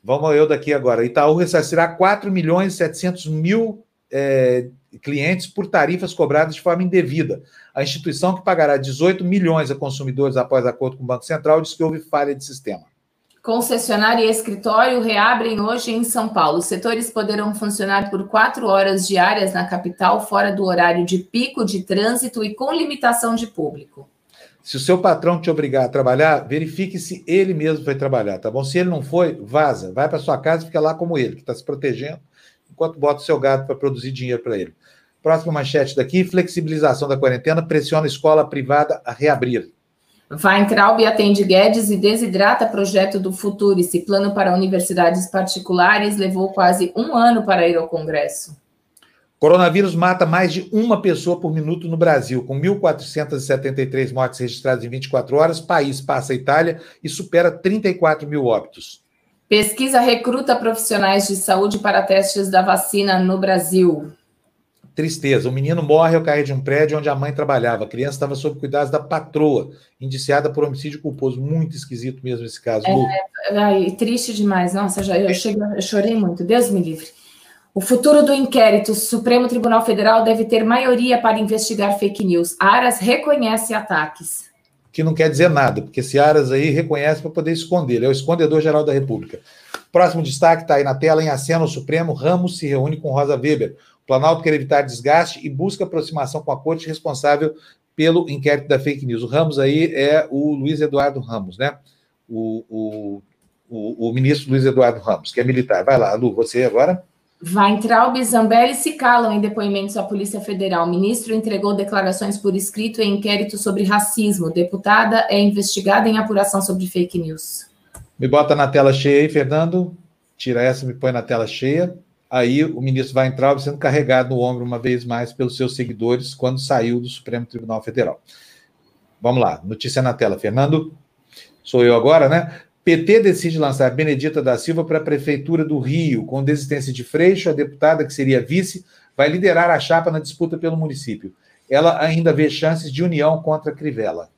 Speaker 1: Vamos eu daqui agora. Itaú ressarcirá 4 milhões e 700 mil é, clientes por tarifas cobradas de forma indevida. A instituição que pagará 18 milhões a consumidores após acordo com o Banco Central diz que houve falha de sistema.
Speaker 2: Concessionária e escritório reabrem hoje em São Paulo. Os setores poderão funcionar por quatro horas diárias na capital, fora do horário de pico de trânsito e com limitação de público.
Speaker 1: Se o seu patrão te obrigar a trabalhar, verifique se ele mesmo foi trabalhar, tá bom? Se ele não foi, vaza. Vai para sua casa e fica lá como ele, que está se protegendo, enquanto bota o seu gato para produzir dinheiro para ele. Próxima manchete daqui: flexibilização da quarentena pressiona a escola privada a reabrir.
Speaker 2: Weintraub atende Guedes e desidrata projeto do Futurice. Plano para universidades particulares levou quase um ano para ir ao Congresso.
Speaker 1: Coronavírus mata mais de uma pessoa por minuto no Brasil, com 1.473 mortes registradas em 24 horas. País passa a Itália e supera 34 mil óbitos.
Speaker 2: Pesquisa recruta profissionais de saúde para testes da vacina no Brasil.
Speaker 1: Tristeza. O menino morre ao cair de um prédio onde a mãe trabalhava. A criança estava sob cuidados da patroa, indiciada por homicídio culposo. Muito esquisito mesmo esse caso. Lu.
Speaker 2: É, ai, triste demais. Nossa, já, eu, chego, eu chorei muito. Deus me livre. O futuro do inquérito. O Supremo Tribunal Federal deve ter maioria para investigar fake news. Aras reconhece ataques.
Speaker 1: Que não quer dizer nada, porque esse Aras aí reconhece para poder esconder. Ele é o escondedor-geral da República. Próximo destaque está aí na tela, em aceno Supremo. Ramos se reúne com Rosa Weber. O Planalto quer evitar desgaste e busca aproximação com a corte responsável pelo inquérito da fake news. O Ramos aí é o Luiz Eduardo Ramos, né? O, o, o, o ministro Luiz Eduardo Ramos, que é militar. Vai lá, Lu, você agora.
Speaker 2: Weintraub e Zambelli se calam em depoimentos à Polícia Federal. O ministro entregou declarações por escrito em inquérito sobre racismo. Deputada é investigada em apuração sobre fake news.
Speaker 1: Me bota na tela cheia aí, Fernando. Tira essa, me põe na tela cheia. Aí o ministro Weintraub sendo carregado no ombro uma vez mais pelos seus seguidores quando saiu do Supremo Tribunal Federal. Vamos lá, notícia na tela, Fernando. Sou eu agora, né? PT decide lançar Benedita da Silva para a Prefeitura do Rio. Com desistência de Freixo, a deputada, que seria vice, vai liderar a chapa na disputa pelo município. Ela ainda vê chances de união contra Crivella.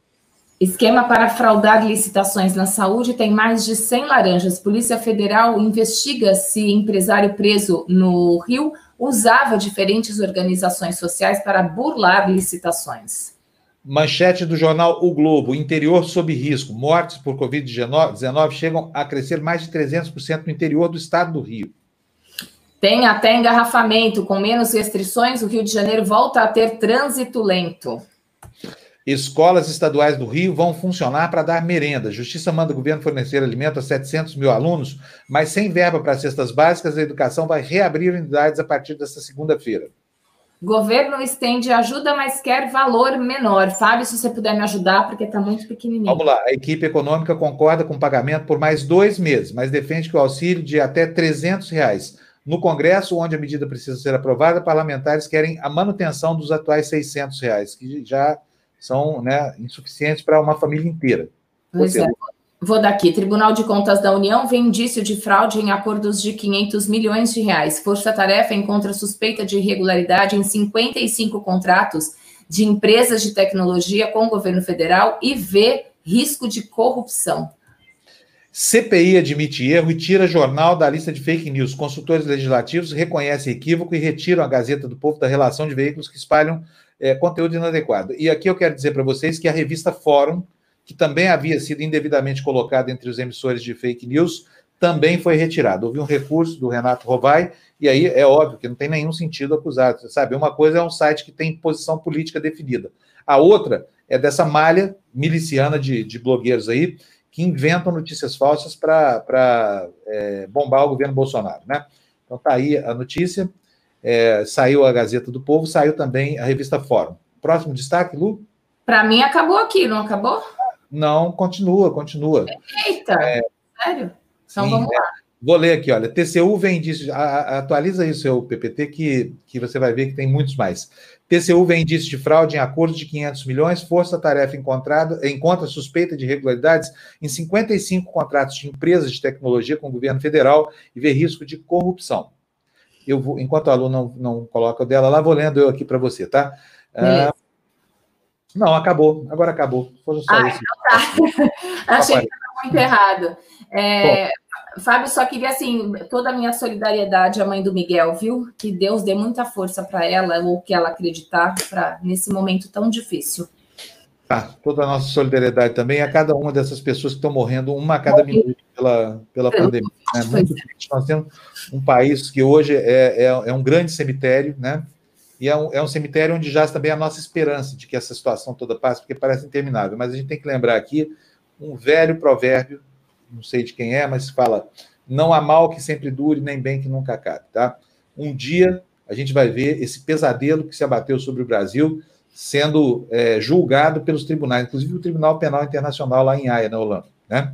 Speaker 2: Esquema para fraudar licitações na saúde tem mais de 100 laranjas. Polícia Federal investiga se empresário preso no Rio usava diferentes organizações sociais para burlar licitações.
Speaker 1: Manchete do jornal O Globo: interior sob risco. Mortes por Covid-19 chegam a crescer mais de 300% no interior do estado do Rio.
Speaker 2: Tem até engarrafamento. Com menos restrições, o Rio de Janeiro volta a ter trânsito lento.
Speaker 1: Escolas estaduais do Rio vão funcionar para dar merenda. Justiça manda o governo fornecer alimento a 700 mil alunos, mas sem verba para cestas básicas, a educação vai reabrir unidades a partir desta segunda-feira.
Speaker 2: Governo estende ajuda, mas quer valor menor. Fábio, se você puder me ajudar, porque está muito pequenininho.
Speaker 1: Vamos lá. A equipe econômica concorda com o pagamento por mais dois meses, mas defende que o auxílio de até 300 reais. No Congresso, onde a medida precisa ser aprovada, parlamentares querem a manutenção dos atuais 600 reais, que já são né, insuficientes para uma família inteira.
Speaker 2: Pois é. Vou daqui. Tribunal de Contas da União vê indício de fraude em acordos de 500 milhões de reais. Força Tarefa encontra suspeita de irregularidade em 55 contratos de empresas de tecnologia com o governo federal e vê risco de corrupção.
Speaker 1: CPI admite erro e tira jornal da lista de fake news. Consultores legislativos reconhecem equívoco e retiram a Gazeta do Povo da relação de veículos que espalham é, conteúdo inadequado. E aqui eu quero dizer para vocês que a revista Fórum que também havia sido indevidamente colocado entre os emissores de fake news, também foi retirado. Houve um recurso do Renato Rovai, e aí é óbvio que não tem nenhum sentido acusar. Sabe, uma coisa é um site que tem posição política definida. A outra é dessa malha miliciana de, de blogueiros aí, que inventam notícias falsas para é, bombar o governo Bolsonaro, né? Então tá aí a notícia, é, saiu a Gazeta do Povo, saiu também a revista Fórum. Próximo destaque, Lu?
Speaker 2: Para mim acabou aqui, não acabou?
Speaker 1: Não, continua, continua.
Speaker 2: Eita, é, sério? Então sim, vamos lá. É.
Speaker 1: Vou ler aqui, olha. TCU vem indício. Atualiza aí o seu PPT, que, que você vai ver que tem muitos mais. TCU vem indício de fraude em acordo de 500 milhões. Força-tarefa encontrada, encontra suspeita de irregularidades em 55 contratos de empresas de tecnologia com o governo federal e vê risco de corrupção. Eu vou, enquanto o aluno não, não coloca o dela lá, vou lendo eu aqui para você, tá? Ah, não, acabou. Agora acabou.
Speaker 2: Foi só ah, isso. Então tá. Achei que estava muito errado. É, Fábio, só queria, assim, toda a minha solidariedade à mãe do Miguel, viu? Que Deus dê muita força para ela, ou que ela acreditar, pra, nesse momento tão difícil.
Speaker 1: Tá, toda a nossa solidariedade também a cada uma dessas pessoas que estão morrendo, uma a cada minuto pela, pela pandemia. Né? Muito triste. Nós temos um país que hoje é, é, é um grande cemitério, né? E é um, é um cemitério onde jaz também a nossa esperança de que essa situação toda passe, porque parece interminável. Mas a gente tem que lembrar aqui um velho provérbio, não sei de quem é, mas fala: não há mal que sempre dure, nem bem que nunca acabe. Tá? Um dia a gente vai ver esse pesadelo que se abateu sobre o Brasil sendo é, julgado pelos tribunais, inclusive o Tribunal Penal Internacional lá em Haia, na Holanda. Né?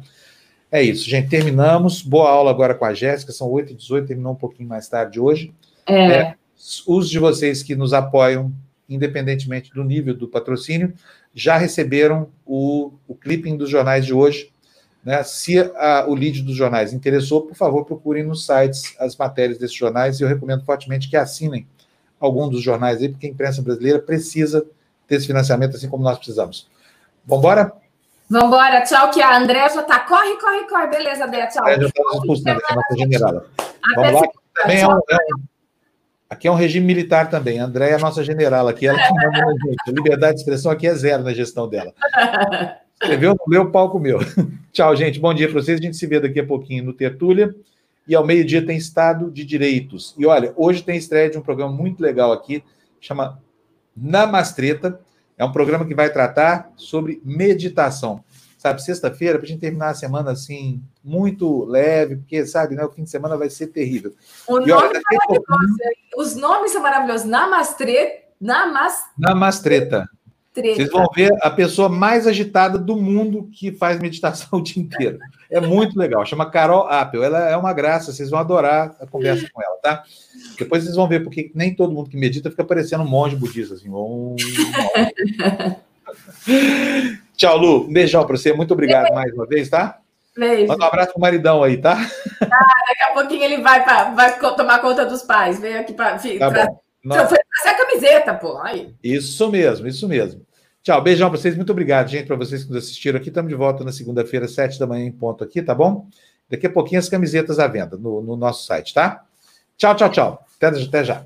Speaker 1: É isso, gente. Terminamos. Boa aula agora com a Jéssica. São 8h18, terminou um pouquinho mais tarde hoje.
Speaker 2: É. é
Speaker 1: os de vocês que nos apoiam, independentemente do nível do patrocínio, já receberam o, o clipping dos jornais de hoje. Né? Se a, o lead dos jornais interessou, por favor, procurem nos sites as matérias desses jornais e eu recomendo fortemente que assinem algum dos jornais aí, porque a imprensa brasileira precisa desse financiamento, assim como nós precisamos. Vamos embora?
Speaker 2: Vamos embora. Tchau, que a André já está. Corre, corre, corre. Beleza, André. Tchau. É, já está nos expulsando,
Speaker 1: a nossa generala. Vamos lá. Também é um, é um Aqui é um regime militar também. A André é a nossa general aqui, ela que manda gente. A liberdade de expressão aqui é zero na gestão dela. Escreveu no meu, palco meu. Tchau, gente. Bom dia para vocês. A gente se vê daqui a pouquinho no Tertúlia. E ao meio-dia tem Estado de Direitos. E olha, hoje tem estreia de um programa muito legal aqui, chama Namastreta. É um programa que vai tratar sobre meditação. Sabe, sexta-feira, para a gente terminar a semana assim, muito leve, porque, sabe, né, o fim de semana vai ser terrível.
Speaker 2: O
Speaker 1: E, olha,
Speaker 2: nome é. Os nomes são maravilhosos. Namastre, Namastreta.
Speaker 1: Namastreta. Vocês vão ver a pessoa mais agitada do mundo que faz meditação o dia inteiro. É muito legal. Chama Carol Apple. Ela é uma graça. Vocês vão adorar a conversa com ela, tá? Depois vocês vão ver porque nem todo mundo que medita fica parecendo um monge budista, assim. Um... Tchau, Lu. Um beijão pra você. Muito obrigado mais uma vez, tá?
Speaker 2: Beijo.
Speaker 1: Manda um abraço pro maridão aí, tá?
Speaker 2: Daqui a pouquinho ele vai, pra, vai tomar conta dos pais. Vem aqui para.
Speaker 1: Tá bom.
Speaker 2: Então, foi fazer a camiseta, pô. Aí.
Speaker 1: Isso mesmo, isso mesmo. Tchau, beijão pra vocês. Muito obrigado, gente, para vocês que nos assistiram aqui. Estamos de volta na segunda-feira, sete da manhã em ponto aqui, tá bom? Daqui a pouquinho as camisetas à venda no, no nosso site, tá? Tchau, tchau, tchau. Até, até já.